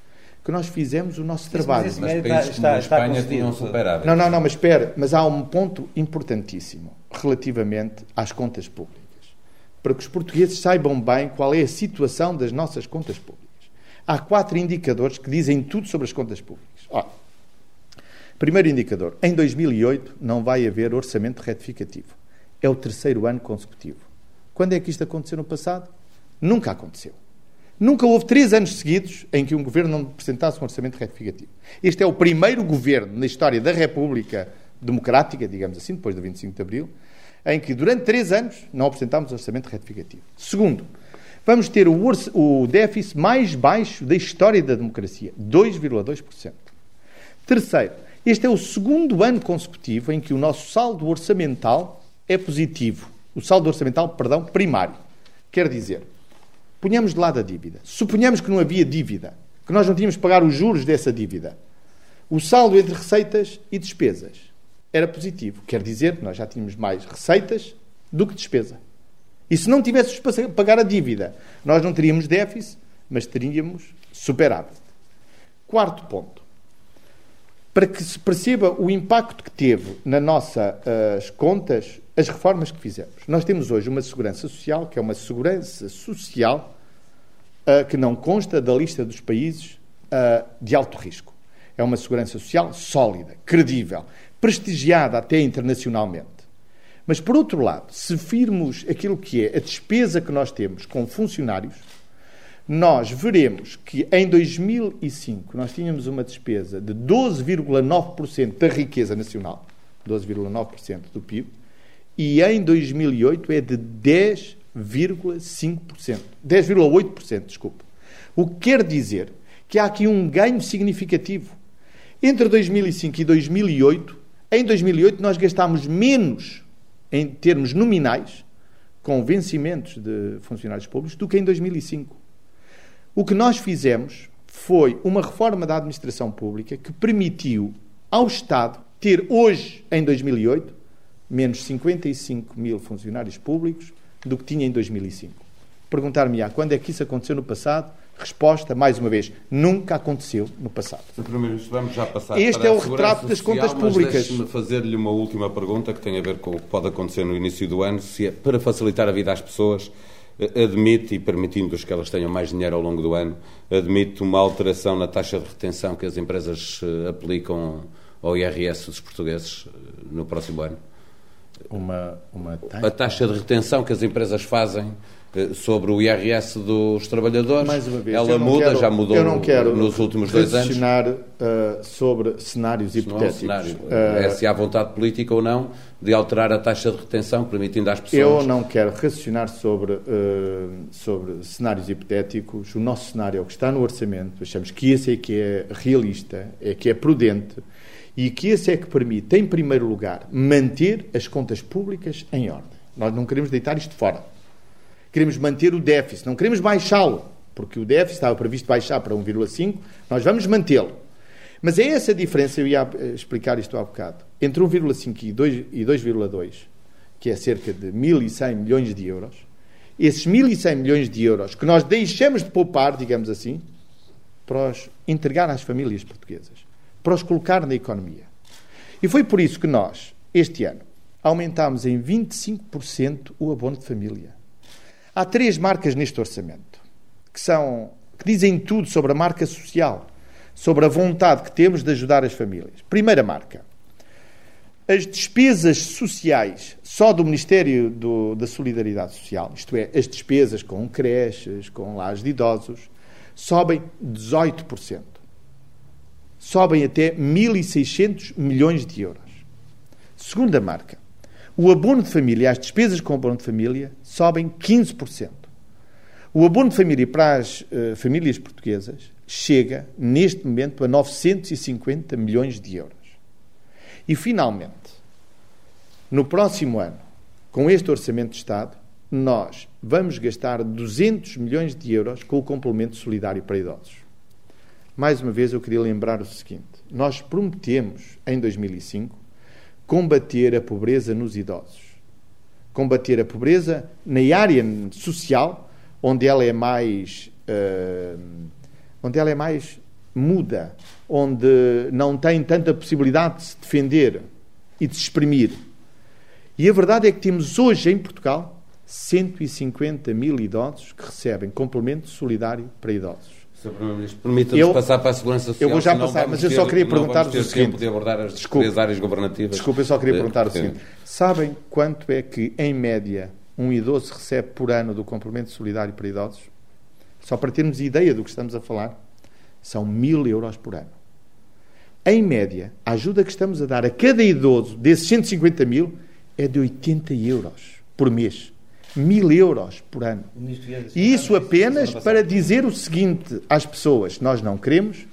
que nós fizemos o nosso trabalho. Mas, mas países está, como está, a Espanha tinham superávit. Não, não, não, mas espera, mas há um ponto importantíssimo relativamente às contas públicas. Para que os portugueses saibam bem qual é a situação das nossas contas públicas. Há quatro indicadores que dizem tudo sobre as contas públicas. Primeiro indicador, em 2008 não vai haver orçamento retificativo. É o terceiro ano consecutivo. Quando é que isto aconteceu no passado? Nunca aconteceu. Nunca houve três anos seguidos em que um governo não apresentasse um orçamento retificativo. Este é o primeiro governo na história da República Democrática, digamos assim, depois do 25 de Abril, em que durante três anos não apresentámos orçamento retificativo. Segundo, vamos ter o, o déficit mais baixo da história da democracia, 2,2%. Terceiro, este é o segundo ano consecutivo em que o nosso saldo orçamental é positivo. O saldo orçamental, perdão, primário. Quer dizer, Ponhamos de lado a dívida. Suponhamos que não havia dívida, que nós não tínhamos que pagar os juros dessa dívida. O saldo entre receitas e despesas era positivo. Quer dizer que nós já tínhamos mais receitas do que despesa. E se não tivéssemos para pagar a dívida, nós não teríamos déficit, mas teríamos superávit. Quarto ponto. Para que se perceba o impacto que teve nas nossas uh, contas as reformas que fizemos. Nós temos hoje uma segurança social, que é uma segurança social uh, que não consta da lista dos países uh, de alto risco. É uma segurança social sólida, credível, prestigiada até internacionalmente. Mas, por outro lado, se virmos aquilo que é a despesa que nós temos com funcionários, nós veremos que em 2005 nós tínhamos uma despesa de 12,9% da riqueza nacional, 12,9% do PIB, e em 2008 é de 10,5%. 10,8%, desculpe. O que quer dizer que há aqui um ganho significativo. Entre 2005 e 2008, em 2008 nós gastámos menos em termos nominais com vencimentos de funcionários públicos do que em 2005. O que nós fizemos foi uma reforma da administração pública que permitiu ao Estado ter hoje, em 2008, menos 55 mil funcionários públicos do que tinha em 2005. Perguntar-me-á quando é que isso aconteceu no passado? Resposta, mais uma vez, nunca aconteceu no passado. Sr. Primeiro-Ministro, vamos já passar este para é o retrato das contas públicas. Deixe-me fazer-lhe uma última pergunta que tem a ver com o que pode acontecer no início do ano. Se é para facilitar a vida às pessoas, eh, admite, e permitindo-os que elas tenham mais dinheiro ao longo do ano, admite uma alteração na taxa de retenção que as empresas eh, aplicam ao IRS dos portugueses eh, no próximo ano? uma, uma taxa? A taxa de retenção que as empresas fazem sobre o IRS dos trabalhadores. Mais uma vez, ela muda, quero, já mudou eu não quero nos últimos dois anos. Uh, sobre cenários Se hipotéticos. Não é, um cenário. Uh, é se há vontade política ou não de alterar a taxa de retenção, permitindo às pessoas. Eu não quero raciocinar sobre, uh, sobre cenários hipotéticos. O nosso cenário é o que está no orçamento. Achamos que esse é que é realista, é que é prudente e que esse é que permite, em primeiro lugar, manter as contas públicas em ordem. Nós não queremos deitar isto fora. Queremos manter o déficit, não queremos baixá-lo, porque o déficit estava previsto baixar para 1,5, nós vamos mantê-lo. Mas é essa a diferença, eu ia explicar isto há bocado, entre 1,5 e 2,2, que é cerca de 1.100 milhões de euros. Esses 1.100 milhões de euros que nós deixamos de poupar, digamos assim, para os entregar às famílias portuguesas para os colocar na economia. E foi por isso que nós, este ano, aumentámos em 25% o abono de família. Há três marcas neste orçamento que são que dizem tudo sobre a marca social, sobre a vontade que temos de ajudar as famílias. Primeira marca. As despesas sociais só do Ministério do, da Solidariedade Social, isto é, as despesas com creches, com lares de idosos, sobem 18% sobem até 1.600 milhões de euros. Segunda marca. O abono de família, as despesas com abono de família, sobem 15%. O abono de família para as uh, famílias portuguesas chega, neste momento, a 950 milhões de euros. E, finalmente, no próximo ano, com este Orçamento de Estado, nós vamos gastar 200 milhões de euros com o complemento solidário para idosos. Mais uma vez, eu queria lembrar o seguinte: nós prometemos, em 2005, combater a pobreza nos idosos. Combater a pobreza na área social, onde ela é mais. Uh, onde ela é mais muda, onde não tem tanta possibilidade de se defender e de se exprimir. E a verdade é que temos hoje em Portugal 150 mil idosos que recebem complemento solidário para idosos. Sr. Primeiro-Ministro, permita-nos passar para a Segurança Social. Eu vou já passar, mas eu só queria perguntar o seguinte. de abordar as desculpe, áreas governativas. Desculpe, eu só queria perguntar o seguinte. Sabem quanto é que, em média, um idoso recebe por ano do complemento solidário para idosos? Só para termos ideia do que estamos a falar. São mil euros por ano. Em média, a ajuda que estamos a dar a cada idoso desses 150 mil é de 80 euros por mês mil euros por ano. E isso apenas para dizer o seguinte às pessoas: nós não queremos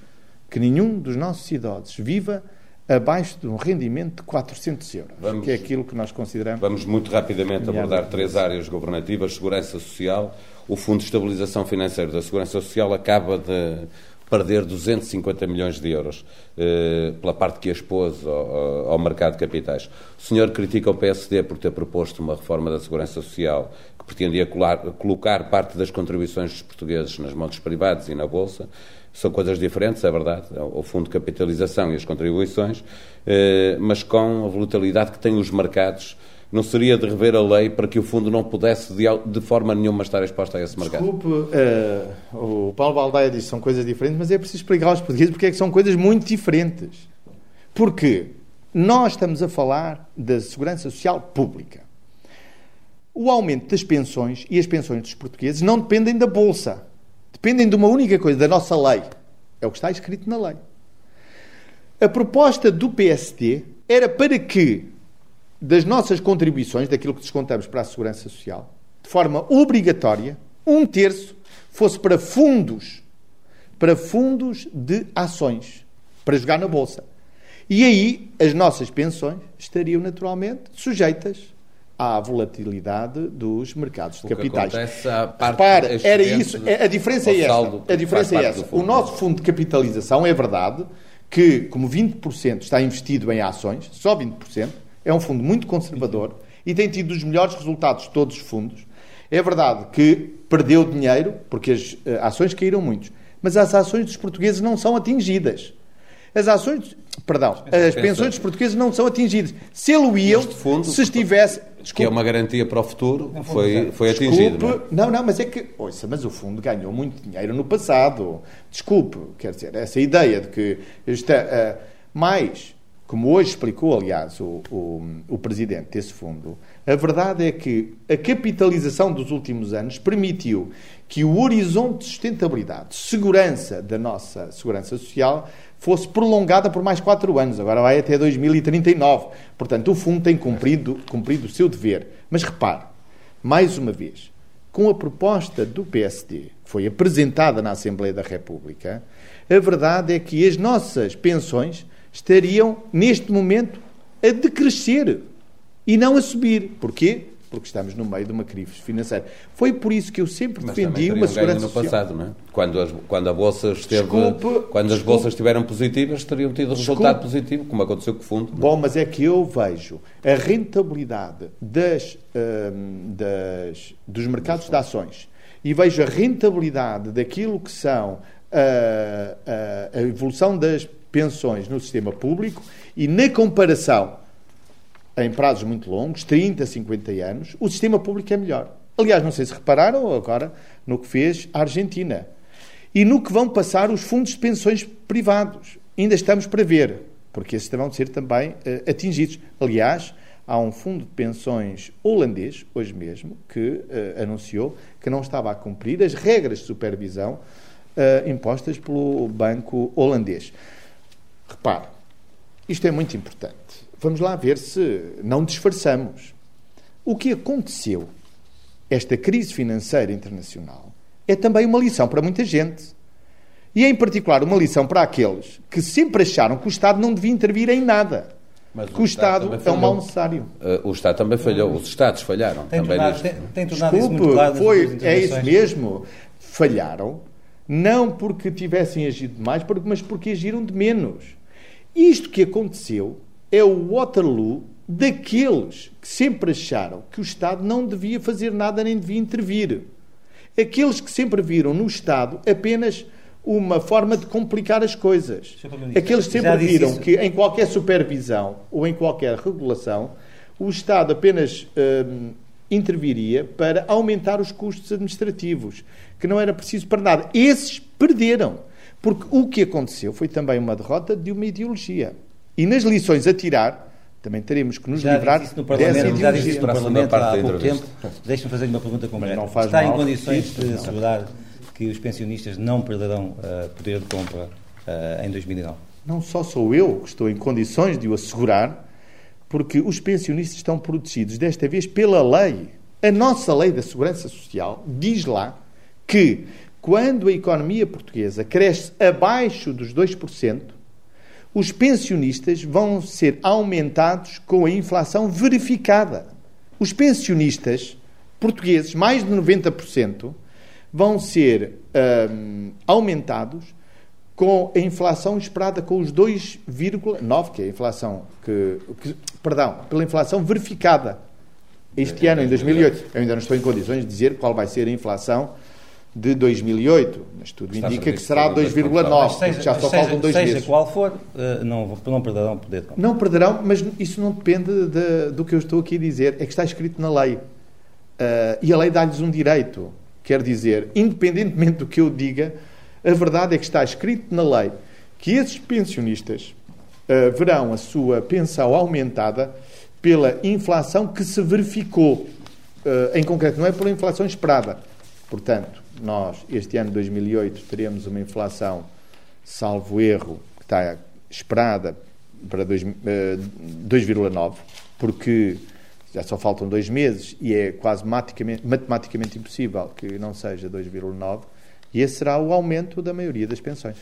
que nenhum dos nossos idosos viva abaixo de um rendimento de 400 euros, vamos, que é aquilo que nós consideramos. Vamos muito rapidamente abordar três áreas governativas: segurança social. O Fundo de Estabilização Financeira da Segurança Social acaba de perder 250 milhões de euros eh, pela parte que expôs ao, ao, mercado de capitais. O senhor critica o PSD por ter proposto uma reforma da Segurança Social que pretendia colar, colocar parte das contribuições dos portugueses nas mãos dos privados e na Bolsa. São coisas diferentes, é verdade, é o fundo de capitalização e as contribuições, eh, mas com a volatilidade que têm os mercados não seria de rever a lei para que o fundo não pudesse de, forma nenhuma estar exposto a esse mercado? Desculpe, uh, o Paulo Baldaia disse que são coisas diferentes, mas é preciso explicar aos portugueses porque é que são coisas muito diferentes. Porque nós estamos a falar da segurança social pública. O aumento das pensões e as pensões dos portugueses não dependem da Bolsa. Dependem de uma única coisa, da nossa lei. É o que está escrito na lei. A proposta do PSD era para que das nossas contribuições, daquilo que descontamos para a Segurança Social, de forma obrigatória, um terço fosse para fundos, para fundos de ações, para jogar na Bolsa. E aí as nossas pensões estariam naturalmente sujeitas à volatilidade dos mercados de capitais. Repara, era isso, a diferença é esta. A diferença é essa. O nosso fundo de capitalização é verdade que, como 20% está investido em ações, só 20%, é um fundo muito conservador e tem tido os melhores resultados de todos os fundos. É verdade que perdeu dinheiro, porque as uh, ações caíram muito, mas as ações dos portugueses não são atingidas. As ações, perdão, as pensões dos portugueses não são atingidas. Se ele iam, se estivesse. Desculpe, que é uma garantia para o futuro, foi, foi atingido. Desculpe, não? não, não, mas é que. Ouça, mas o fundo ganhou muito dinheiro no passado. Desculpe, quer dizer, essa ideia de que está. Uh, mais como hoje explicou, aliás, o, o, o, presidente desse fundo, a verdade é que a capitalização dos últimos anos permitiu que o horizonte de sustentabilidade, de segurança da nossa segurança social, fosse prolongada por mais quatro anos. Agora vai até 2039. Portanto, o fundo tem cumprido, cumprido o seu dever. Mas repare, mais uma vez, com a proposta do PSD, que foi apresentada na Assembleia da República, a verdade é que as nossas pensões estariam, neste momento, a decrescer e não a subir. Porquê? Porque estamos no meio de uma crise financeira. Foi por isso que eu sempre Mas defendi uma segurança no passado, não é? Quando, as, quando a bolsa esteve, desculpe, quando as bolsas estiveram positivas, teriam tido desculpe, resultado positivo, como aconteceu com o fundo. Não? Bom, mas é que eu vejo a rentabilidade das, hum, das, dos mercados de ações e vejo a rentabilidade daquilo que são a, a, a evolução das pensões no sistema público e, na comparação em prazos muito longos, 30, 50 anos, o sistema público é melhor. Aliás, não sei se repararam agora no que fez a Argentina e no que vão passar os fundos de pensões privados. Ainda estamos para ver, porque esses vão ser também uh, atingidos. Aliás, há um fundo de pensões holandês, hoje mesmo, que uh, anunciou que não estava a cumprir as regras de supervisão uh, impostas pelo banco holandês. Repare, isto é muito importante. Vamos lá ver se não disfarçamos. O que aconteceu, esta crise financeira internacional, é também uma lição para muita gente. E em particular, uma lição para aqueles que sempre acharam que o Estado não devia intervir em nada. Mas que o, o Estado, Estado é um mal necessário. Uh, o Estado também falhou, os Estados falharam. Tem também tornado, tem, tem tornado Desculpe, isso muito claro foi, é isso mesmo. Falharam, não porque tivessem agido demais, mas porque agiram de menos. Isto que aconteceu é o Waterloo daqueles que sempre acharam que o Estado não devia fazer nada nem devia intervir. Aqueles que sempre viram no Estado apenas uma forma de complicar as coisas. Aqueles que sempre viram que em qualquer supervisão ou em qualquer regulação o Estado apenas hum, interviria para aumentar os custos administrativos, que não era preciso para nada. Esses perderam, porque o que aconteceu foi também uma derrota de uma ideologia. E nas lições a tirar, também teremos que nos já livrar desse ideologia. Já disse isso no Parlamento há pouco tempo. Deixe-me fazer uma pergunta concreta. Está mal, em condições de assegurar que os pensionistas não perderão uh, poder de compra uh, em 2009? Não só sou eu que estou em condições de o assegurar, porque os pensionistas estão protegidos, desta vez pela lei. A nossa lei da Segurança Social diz lá que quando a economia portuguesa cresce abaixo dos 2%, os pensionistas vão ser aumentados com a inflação verificada. Os pensionistas portugueses, mais de 90%, vão ser um, aumentados com a inflação esperada com os 2,9, que é a inflação que, que, perdão, pela inflação verificada. Este é, ano, em 2008, eu ainda não estou em condições de dizer qual vai ser a inflação de 2008, mas tudo Está indica que será 2,9, já só faltam dois seja meses. Seja qual for, eh, não, não perderão poder de compra. Não perderão, mas isso não depende de, do que eu estou aqui a dizer, é que está escrito na lei. Uh, e a lei dá-lhes um direito. Quer dizer, independentemente do que eu diga, a verdade é que está escrito na lei que esses pensionistas uh, verão a sua pensão aumentada pela inflação que se verificou. Uh, em concreto, não é pela inflação esperada. Portanto, nós, este ano 2008, teremos uma inflação, salvo erro, que está esperada para 2,9, uh, porque já só faltam dois meses e é quase matematicamente, matematicamente impossível que não seja 2,9, e esse será o aumento da maioria das pensões.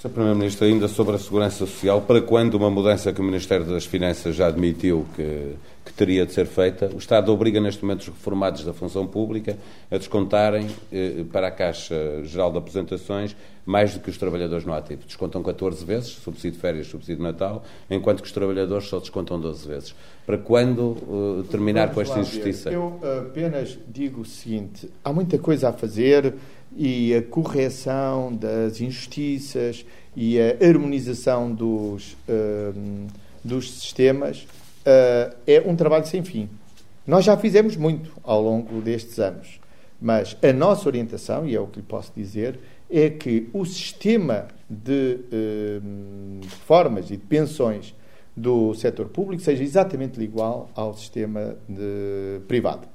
Sr. Primeiro-Ministro, ainda sobre a segurança social, para quando uma mudança que o Ministério das Finanças já admitiu que, que teria de ser feita, o Estado obriga neste momento os reformados da função pública a descontarem eh, para a Caixa Geral de Apresentações mais do que os trabalhadores no ativo. Descontam 14 vezes, subsídio de férias, subsídio de Natal, enquanto que os trabalhadores só descontam 12 vezes. Para quando uh, terminar Vamos com esta injustiça? Eu apenas digo o seguinte: há muita coisa a fazer e a correção das injustiças e a harmonização dos, uh, dos sistemas uh, é um trabalho sem fim. Nós já fizemos muito ao longo destes anos, mas a nossa orientação, e é o que lhe posso dizer, é que o sistema de uh, reformas e de pensões do setor público seja exatamente igual ao sistema de, privado.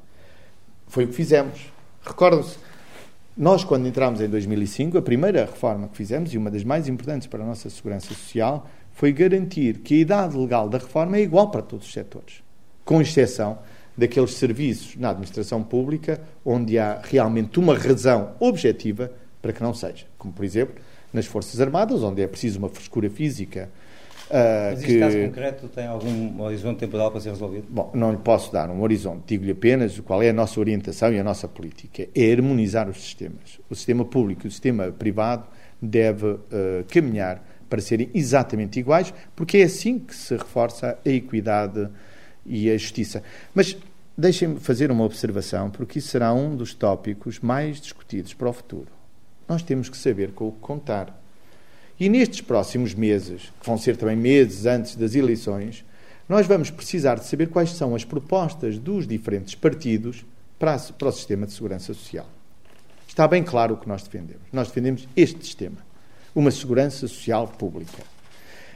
Foi o que fizemos. Recordam-se, nós, quando entramos em 2005, a primeira reforma que fizemos, e uma das mais importantes para a nossa segurança social, foi garantir que a idade legal da reforma é igual para todos os setores, com exceção daqueles serviços na administração pública onde há realmente uma razão objetiva para que não seja. Como, por exemplo, nas Forças Armadas, onde é preciso uma frescura física Uh, Mas este que... caso concreto tem algum horizonte temporal para ser resolvido? Bom, não lhe posso dar um horizonte. Digo-lhe apenas qual é a nossa orientação e a nossa política. É harmonizar os sistemas. O sistema público e o sistema privado deve uh, caminhar para serem exatamente iguais, porque é assim que se reforça a equidade e a justiça. Mas deixem-me fazer uma observação, porque isso será um dos tópicos mais discutidos para o futuro. Nós temos que saber com o que contar. E nestes próximos meses, que vão ser também meses antes das eleições, nós vamos precisar de saber quais são as propostas dos diferentes partidos para, para o sistema de segurança social. Está bem claro o que nós defendemos. Nós defendemos este sistema, uma segurança social pública.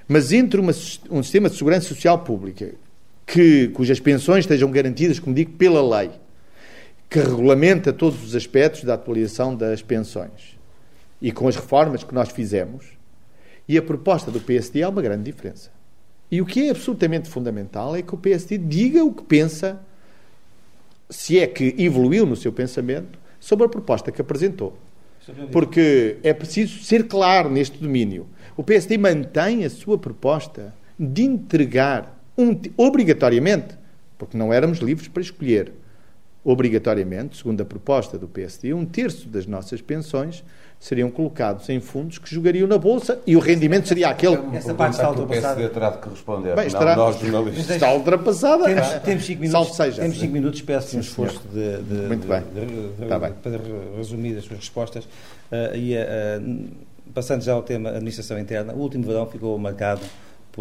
Mas entre uma, um sistema de segurança social pública que, cujas pensões estejam garantidas, como digo, pela lei, que regulamenta todos os aspectos da atualização das pensões, e com as reformas que nós fizemos, e a proposta do PSD há uma grande diferença. E o que é absolutamente fundamental é que o PSD diga o que pensa, se é que evoluiu no seu pensamento, sobre a proposta que apresentou. Porque é preciso ser claro neste domínio. O PSD mantém a sua proposta de entregar um, obrigatoriamente, porque não éramos livres para escolher, obrigatoriamente, segundo a proposta do PSD, um terço das nossas pensões seriam colocados em fundos que jogariam na Bolsa e o rendimento seria aquele. Essa parte está ultrapassada. O PSD terá de que responder. Bem, estará, não, nós jornalistas. Está ultrapassada. Temos, temos cinco minutos, seja. Temos cinco minutos, peço um esforço de, de, Muito bem. De, de, bem. para resumir as suas respostas. Uh, e, uh, passando já ao tema administração interna, o último verão ficou marcado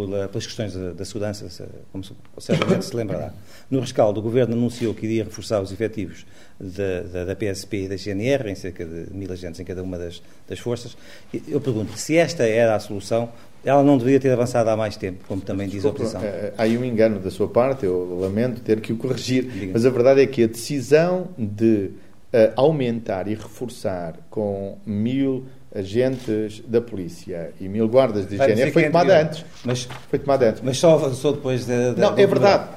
pelas questões da, da segurança, como certamente se lembrará. No rescaldo, o Governo anunciou que iria reforçar os efetivos da, da, da, PSP e da GNR, em cerca de mil agentes em cada uma das, das forças. Eu pergunto, se esta era a solução, ela não deveria ter avançado há mais tempo, como também diz a oposição. Eh, há aí um engano da sua parte, eu lamento ter que o corrigir, Diga. mas a verdade é que a decisão de uh, aumentar e reforçar com mil agentes da polícia e mil guardas de higiene foi tomada é antes. Mas, foi tomada antes. Mas só avançou depois da. De, Não, é verdade.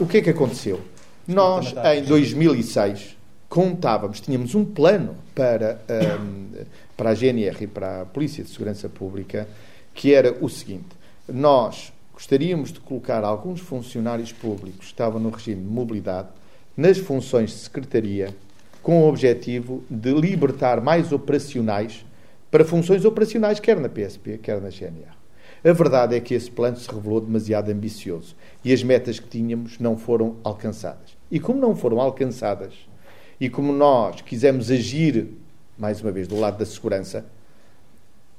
O que é que aconteceu? Nós, em 2006, contávamos, tínhamos um plano para, um, para a GNR e para a Polícia de Segurança Pública, que era o seguinte: nós gostaríamos de colocar alguns funcionários públicos que estavam no regime de mobilidade nas funções de secretaria, com o objetivo de libertar mais operacionais para funções operacionais, quer na PSP, quer na GNR. A verdade é que esse plano se revelou demasiado ambicioso e as metas que tínhamos não foram alcançadas. E como não foram alcançadas, e como nós quisemos agir, mais uma vez, do lado da segurança,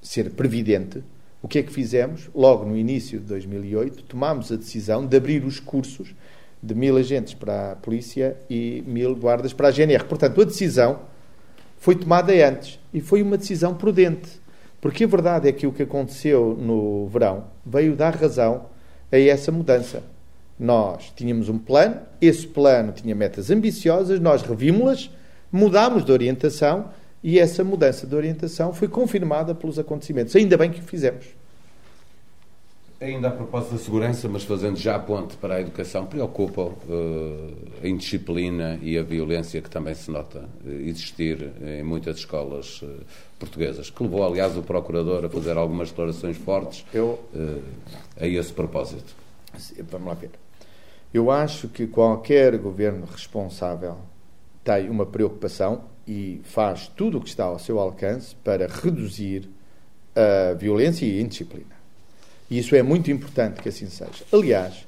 ser previdente, o que é que fizemos? Logo no início de 2008, tomámos a decisão de abrir os cursos de mil agentes para a polícia e mil guardas para a GNR. Portanto, a decisão foi tomada antes e foi uma decisão prudente. Porque a verdade é que o que aconteceu no verão veio dar razão a essa mudança. Nós tínhamos um plano, esse plano tinha metas ambiciosas, nós revimos-las, mudámos de orientação e essa mudança de orientação foi confirmada pelos acontecimentos. Ainda bem que o fizemos. Ainda a propósito da segurança, mas fazendo já a ponte para a educação, preocupa uh, a indisciplina e a violência que também se nota uh, existir em muitas escolas uh, portuguesas, que levou, aliás, o Procurador a fazer algumas declarações fortes Eu, a esse propósito. Vamos lá ver. Eu acho que qualquer governo responsável tem uma preocupação e faz tudo o que está ao seu alcance para reduzir a violência e a indisciplina. E isso é muito importante que assim seja. Aliás,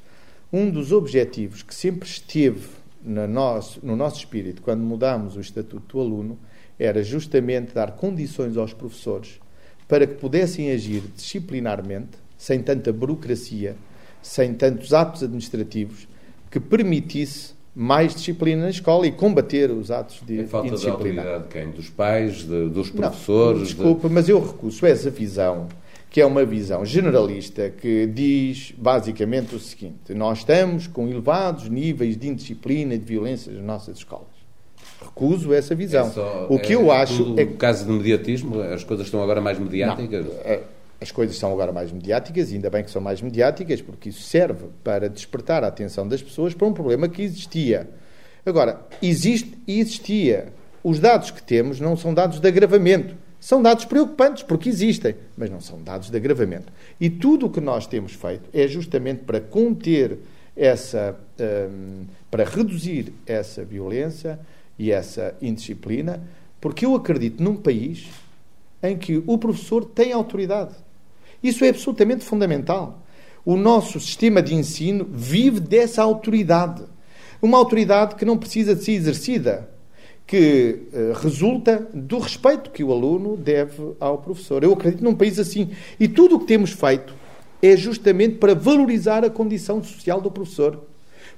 um dos objetivos que sempre esteve no nosso, no nosso espírito quando mudámos o Estatuto do Aluno era justamente dar condições aos professores para que pudessem agir disciplinarmente, sem tanta burocracia, sem tantos atos administrativos, que permitisse mais disciplina na escola e combater os atos de a falta de autoridade de quem? Dos pais, de, dos professores? Não, desculpa, de... mas eu recuso essa visão que é uma visão generalista que diz basicamente o seguinte: nós estamos com elevados níveis de indisciplina e de violência nas nossas escolas. Recuso essa visão. É só, o que é, eu acho é que. caso de mediatismo, as coisas estão agora mais mediáticas? Não, é, as coisas são agora mais mediáticas, e ainda bem que são mais mediáticas, porque isso serve para despertar a atenção das pessoas para um problema que existia. Agora, existe e existia. Os dados que temos não são dados de agravamento são dados preocupantes, porque existem, mas não são dados de agravamento. E tudo o que nós temos feito é justamente para conter essa, um, para reduzir essa violência e essa indisciplina, porque eu acredito num país em que o professor tem autoridade. Isso é absolutamente fundamental. O nosso sistema de ensino vive dessa autoridade. Uma autoridade que não precisa de ser exercida que uh, resulta do respeito que o aluno deve ao professor. Eu acredito num país assim. E tudo o que temos feito é justamente para valorizar a condição social do professor.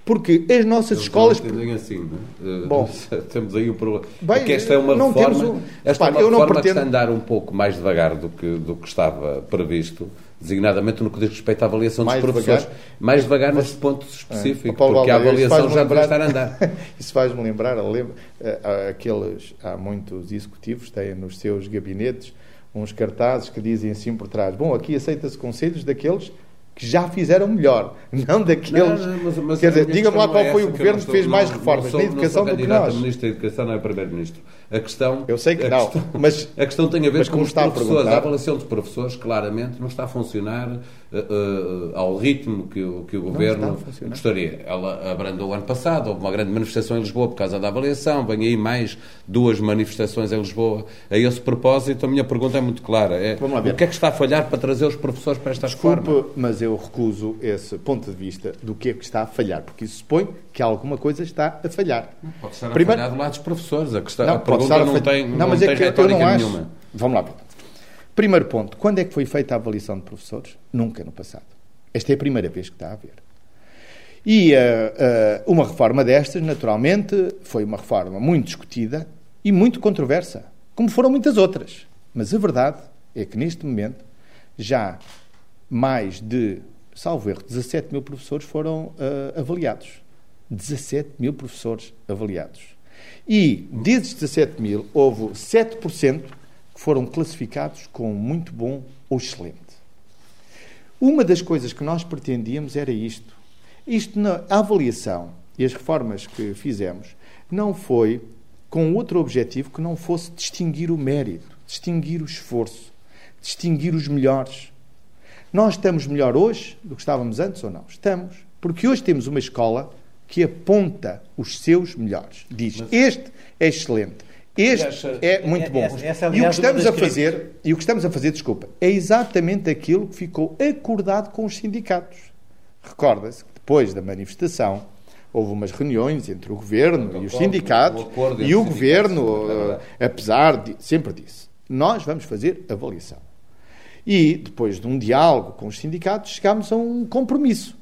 Porque as nossas Eu escolas. Não assim, não é? Bom, temos aí o um problema. Bem, Porque esta é uma reforma, um... esta é uma reforma pretendo... que está a andar um pouco mais devagar do que, do que estava previsto designadamente no que diz respeito à avaliação mais dos professores. Devagar. Mais devagar nesse ponto específico, é, porque a avaliação já lembrar, estar a andar. isso faz-me lembrar, lembro, eh, aqueles, há muitos executivos têm nos seus gabinetes uns cartazes que dizem assim por trás, bom, aqui aceita-se conselhos daqueles que já fizeram melhor, não daqueles. Não, mas, mas Quer dizer, diga-me lá qual é foi o governo que, fez mais reformas sou, na educação do que nós. Ministro da Educação não é Primeiro-Ministro. A questão. Eu sei que não, questão, mas. A questão tem a ver com os professores. A, a avaliação dos professores, claramente, não está a funcionar uh, uh, ao ritmo que o, que o governo gostaria. Ela abrandou o ano passado, houve uma grande manifestação em Lisboa por causa da avaliação, vem aí mais duas manifestações em Lisboa. A esse propósito, a minha pergunta é muito clara. É, o que é que está a falhar para trazer os professores para esta Desculpe, mas eu recuso esse ponto de vista do que é que está a falhar, porque isso supõe que alguma coisa está a falhar. Pode estar Primeiro... a falhar do lado dos professores. A, questão, não, a pergunta não, tem, não, mas é tem é que eu não acho. nenhuma. Vamos lá. Primeiro ponto. Quando é que foi feita a avaliação de professores? Nunca no passado. Esta é a primeira vez que está a haver. E uh, uh, uma reforma destas, naturalmente, foi uma reforma muito discutida e muito controversa, como foram muitas outras. Mas a verdade é que, neste momento, já mais de, salvo erro, 17 mil professores foram uh, avaliados. 17 mil professores avaliados. E desses 17 mil, houve 7% que foram classificados com muito bom ou excelente. Uma das coisas que nós pretendíamos era isto. Isto, na avaliação e as reformas que fizemos, não foi com outro objetivo que não fosse distinguir o mérito, distinguir o esforço, distinguir os melhores. Nós estamos melhor hoje do que estávamos antes ou não? Estamos. Porque hoje temos uma escola que aponta os seus melhores. Diz: Mas... este é excelente, este é muito bom. Essa, essa, e o que estamos a fazer, e o que estamos a fazer, desculpa, é exatamente aquilo que ficou acordado com os sindicatos. Recorda-se que depois da manifestação houve umas reuniões entre o governo e os sindicatos o e o governo, é apesar de sempre disse, nós vamos fazer avaliação. E depois de um diálogo com os sindicatos, chegámos a um compromisso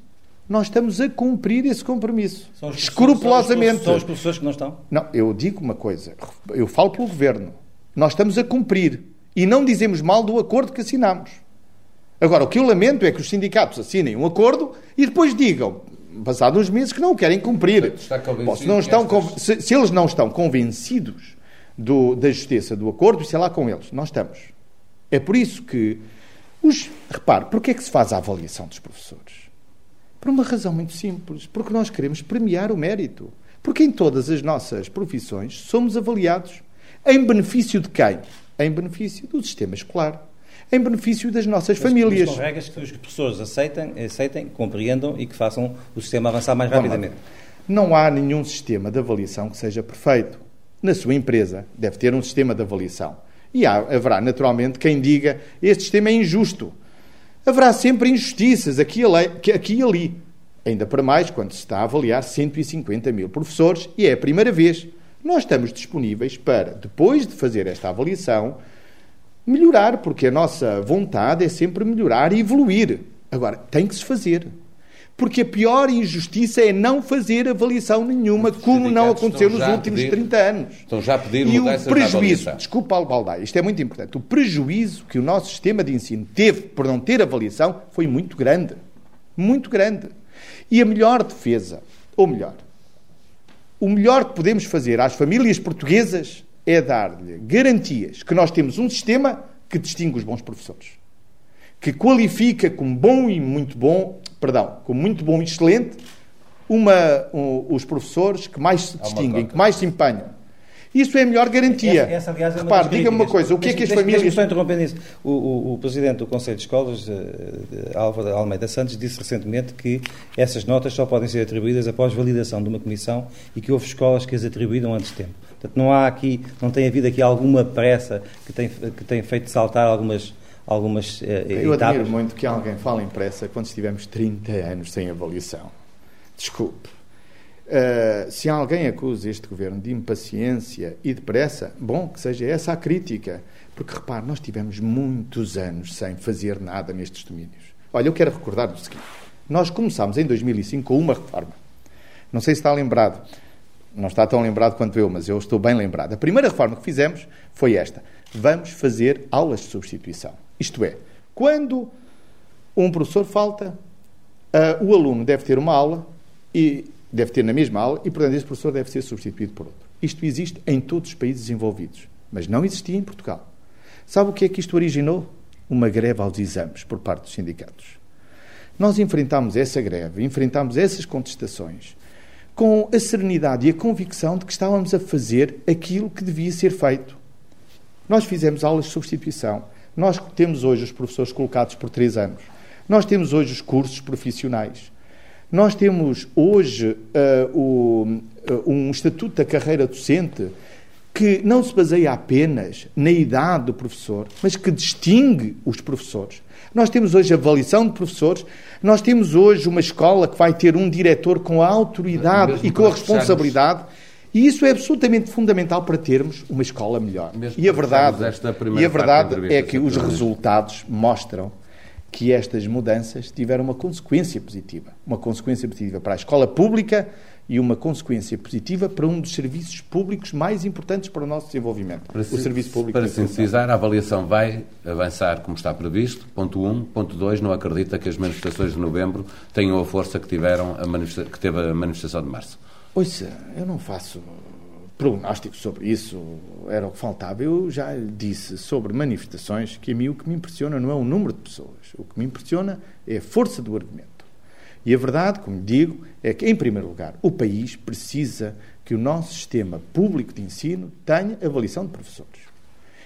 nós estamos a cumprir esse compromisso. São escrupulosamente. São os professores que não estão? Não, eu digo uma coisa. Eu falo pelo governo. Nós estamos a cumprir. E não dizemos mal do acordo que assinamos. Agora, o que eu lamento é que os sindicatos assinem um acordo e depois digam, passados uns meses, que não o querem cumprir. Bom, se, não estão, se, se, eles não estão convencidos do, da justiça do acordo, sei lá com eles. Nós estamos. É por isso que. Os, repare, porquê é que se faz a avaliação dos professores? Por uma razão muito simples, porque nós queremos premiar o mérito. Porque em todas as nossas profissões somos avaliados em benefício de quem? Em benefício do sistema escolar. Em benefício das nossas mas, famílias. Mas regras que os professores aceitem, aceitem, compreendam e que façam o sistema avançar mais rapidamente. Não há nenhum sistema de avaliação que seja perfeito. Na sua empresa deve ter um sistema de avaliação. E há, haverá, naturalmente, quem diga este sistema é injusto haverá sempre injustiças aqui, e ali. Ainda para mais quando se está a avaliar 150 mil professores e é a primeira vez. Nós estamos disponíveis para, depois de fazer esta avaliação, melhorar, porque a nossa vontade é sempre melhorar e evoluir. Agora, tem que se fazer. Porque a pior injustiça é não fazer avaliação nenhuma, como não aconteceu nos últimos pedir, 30 anos. Estão já a pedir e o prejuízo, desculpa, Paulo Baldaia, isto é muito importante, o prejuízo que o nosso sistema de ensino teve por não ter avaliação foi muito grande. Muito grande. E a melhor defesa, ou melhor, o melhor que podemos fazer às famílias portuguesas é dar-lhe garantias que nós temos um sistema que distingue os bons professores, que qualifica como bom e muito bom perdão, como muito bom e excelente, uma, um, os professores que mais se distinguem, que mais se empenham. Isso é a melhor garantia. Essa, essa aliás, é Repare, diga-me uma coisa, o que é que as famílias... Estou interrompendo isso. O, o, o, Presidente do Conselho de Escolas, eh, Álvaro Almeida Santos, disse recentemente que essas notas só podem ser atribuídas após validação de uma comissão e que houve escolas que as atribuíram antes de tempo. Portanto, não há aqui, não tem havido aqui alguma pressa que tem, que tem feito saltar algumas algumas uh, Eu etapas. admiro muito que alguém fale em pressa quando estivemos 30 anos sem avaliação. Desculpe. Uh, se alguém acusa este governo de impaciência e de pressa, bom, que seja essa a crítica. Porque, repare, nós tivemos muitos anos sem fazer nada nestes domínios. Olha, eu quero recordar o seguinte. Nós começámos em 2005 com uma reforma. Não sei se está lembrado. Não está tão lembrado quanto eu, mas eu estou bem lembrado. A primeira reforma que fizemos foi esta. Vamos fazer aulas de substituição. Isto é, quando um professor falta, uh, o aluno deve ter uma aula e deve ter na mesma aula e, portanto, esse professor deve ser substituído por outro. Isto existe em todos os países desenvolvidos, mas não existia em Portugal. Sabe o que é que isto originou? Uma greve aos exames por parte dos sindicatos. nós enfrentámos essa greve, enfrentámos essas contestações com a serenidade e a convicção de que estávamos a fazer aquilo que devia ser feito. Nós fizemos aulas de substituição. Nós temos hoje os professores colocados por três anos. Nós temos hoje os cursos profissionais. Nós temos hoje uh, o, uh, um estatuto da carreira docente que não se baseia apenas na idade do professor, mas que distingue os professores. Nós temos hoje avaliação de professores, nós temos hoje uma escola que vai ter um diretor com a autoridade e com a responsabilidade. E isso é absolutamente fundamental para termos uma escola melhor. Mesmo e a verdade, e a verdade é que os resultados mostram que estas mudanças tiveram uma consequência positiva. Uma consequência positiva para a escola pública e uma consequência positiva para um dos serviços públicos mais importantes para o nosso desenvolvimento. Para, o Serviço Público para sintetizar, a avaliação vai avançar como está previsto. Ponto 1. Um. Ponto 2. Não acredita que as manifestações de novembro tenham a força que, tiveram a que teve a manifestação de março. Ouça, eu não faço prognóstico sobre isso, era o que faltava. Eu já disse sobre manifestações que a mim o que me impressiona não é o número de pessoas, o que me impressiona é a força do argumento. E a verdade, como digo, é que, em primeiro lugar, o país precisa que o nosso sistema público de ensino tenha avaliação de professores.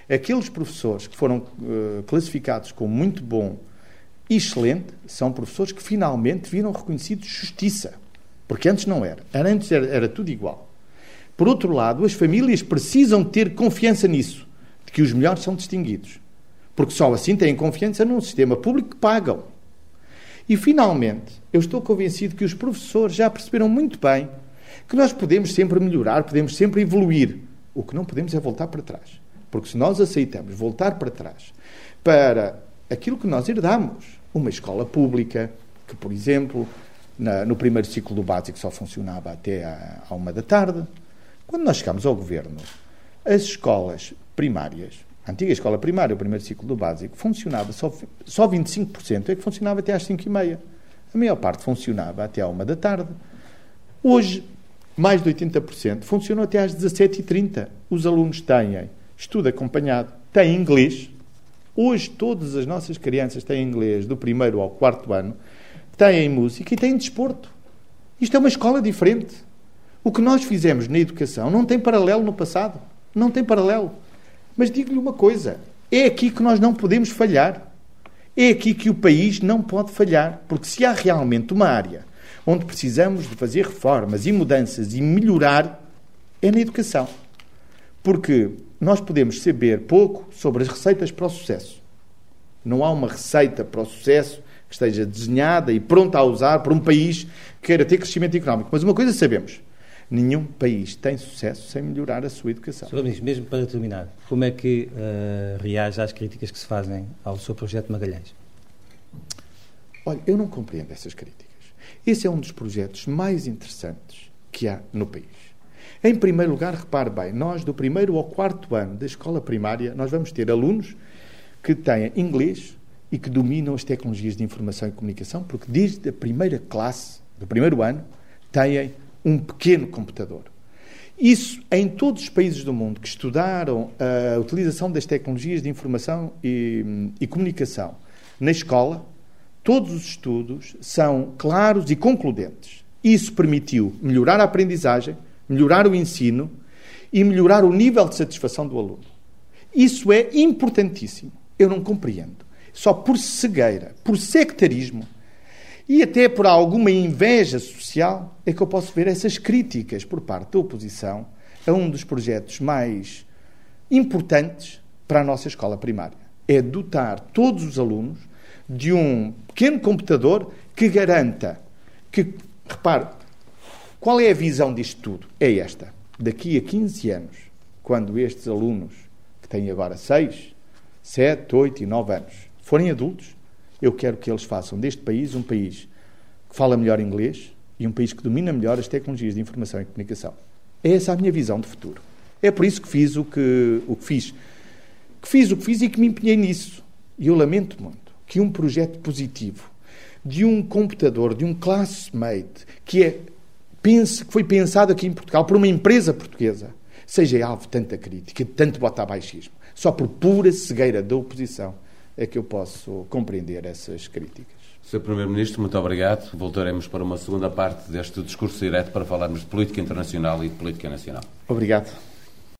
Aqueles professores que foram uh, classificados como muito bom e excelente são professores que finalmente viram reconhecidos justiça. Porque antes não era. Antes era, era tudo igual. Por outro lado, as famílias precisam ter confiança nisso, de que os melhores são distinguidos. Porque só assim têm confiança num sistema público que pagam. E, finalmente, eu estou convencido que os professores já perceberam muito bem que nós podemos sempre melhorar, podemos sempre evoluir. O que não podemos é voltar para trás. Porque se nós aceitamos voltar para trás para aquilo que nós herdamos, uma escola pública, que, por exemplo, na, no primeiro ciclo do básico só funcionava até à, uma da tarde, quando nós chegamos ao governo, as escolas primárias a antiga escola primária, o primeiro ciclo do básico, funcionava só, só 25% é que funcionava até às 5 e meia. A maior parte funcionava até à 1 da tarde. Hoje, mais de 80% funcionam até às 17h30. Os alunos têm estudo acompanhado, têm inglês. Hoje, todas as nossas crianças têm inglês do primeiro ao quarto ano, têm música e têm desporto. Isto é uma escola diferente. O que nós fizemos na educação não tem paralelo no passado. Não tem paralelo. Mas digo-lhe uma coisa: é aqui que nós não podemos falhar. É aqui que o país não pode falhar, porque se há realmente uma área onde precisamos de fazer reformas e mudanças e melhorar, é na educação. Porque nós podemos saber pouco sobre as receitas para o sucesso. Não há uma receita para o sucesso que esteja desenhada e pronta a usar por um país que queira ter crescimento económico. Mas uma coisa sabemos: nenhum país tem sucesso sem melhorar a sua educação. Sr. Ministro, mesmo para terminar, como é que uh, reage às críticas que se fazem ao seu projeto Magalhães? Olha, eu não compreendo essas críticas. Esse é um dos projetos mais interessantes que há no país. Em primeiro lugar, repare bem, nós do primeiro ao quarto ano da escola primária, nós vamos ter alunos que têm inglês e que dominam as tecnologias de informação e comunicação, porque desde a primeira classe, do primeiro ano, têm um pequeno computador. Isso em todos os países do mundo que estudaram a utilização das tecnologias de informação e, e comunicação na escola, todos os estudos são claros e concludentes. Isso permitiu melhorar a aprendizagem, melhorar o ensino e melhorar o nível de satisfação do aluno. Isso é importantíssimo. Eu não compreendo. Só por cegueira, por sectarismo, e até por alguma inveja social é que eu posso ver essas críticas por parte da oposição a um dos projetos mais importantes para a nossa escola primária. É dotar todos os alunos de um pequeno computador que garanta que, repare, qual é a visão disto tudo? É esta. Daqui a 15 anos, quando estes alunos, que têm agora 6, 7, 8 e 9 anos, forem adultos, eu quero que eles façam deste país um país que fala melhor inglês e um país que domina melhor as tecnologias de informação e comunicação. É essa a minha visão de futuro. É por isso que fiz o que, o que fiz. Que fiz o que fiz e que me empenhei nisso. E eu lamento muito que um projeto positivo de um computador, de um classmate, que, é, pense, que foi pensado aqui em Portugal por uma empresa portuguesa, seja alvo de tanta crítica, de tanto bota baixismo. Só por pura cegueira da oposição é que eu posso compreender essas críticas. Sr. Primeiro-Ministro, muito obrigado. Voltaremos para uma segunda parte deste discurso direto para falarmos de política internacional e de política nacional. Obrigado.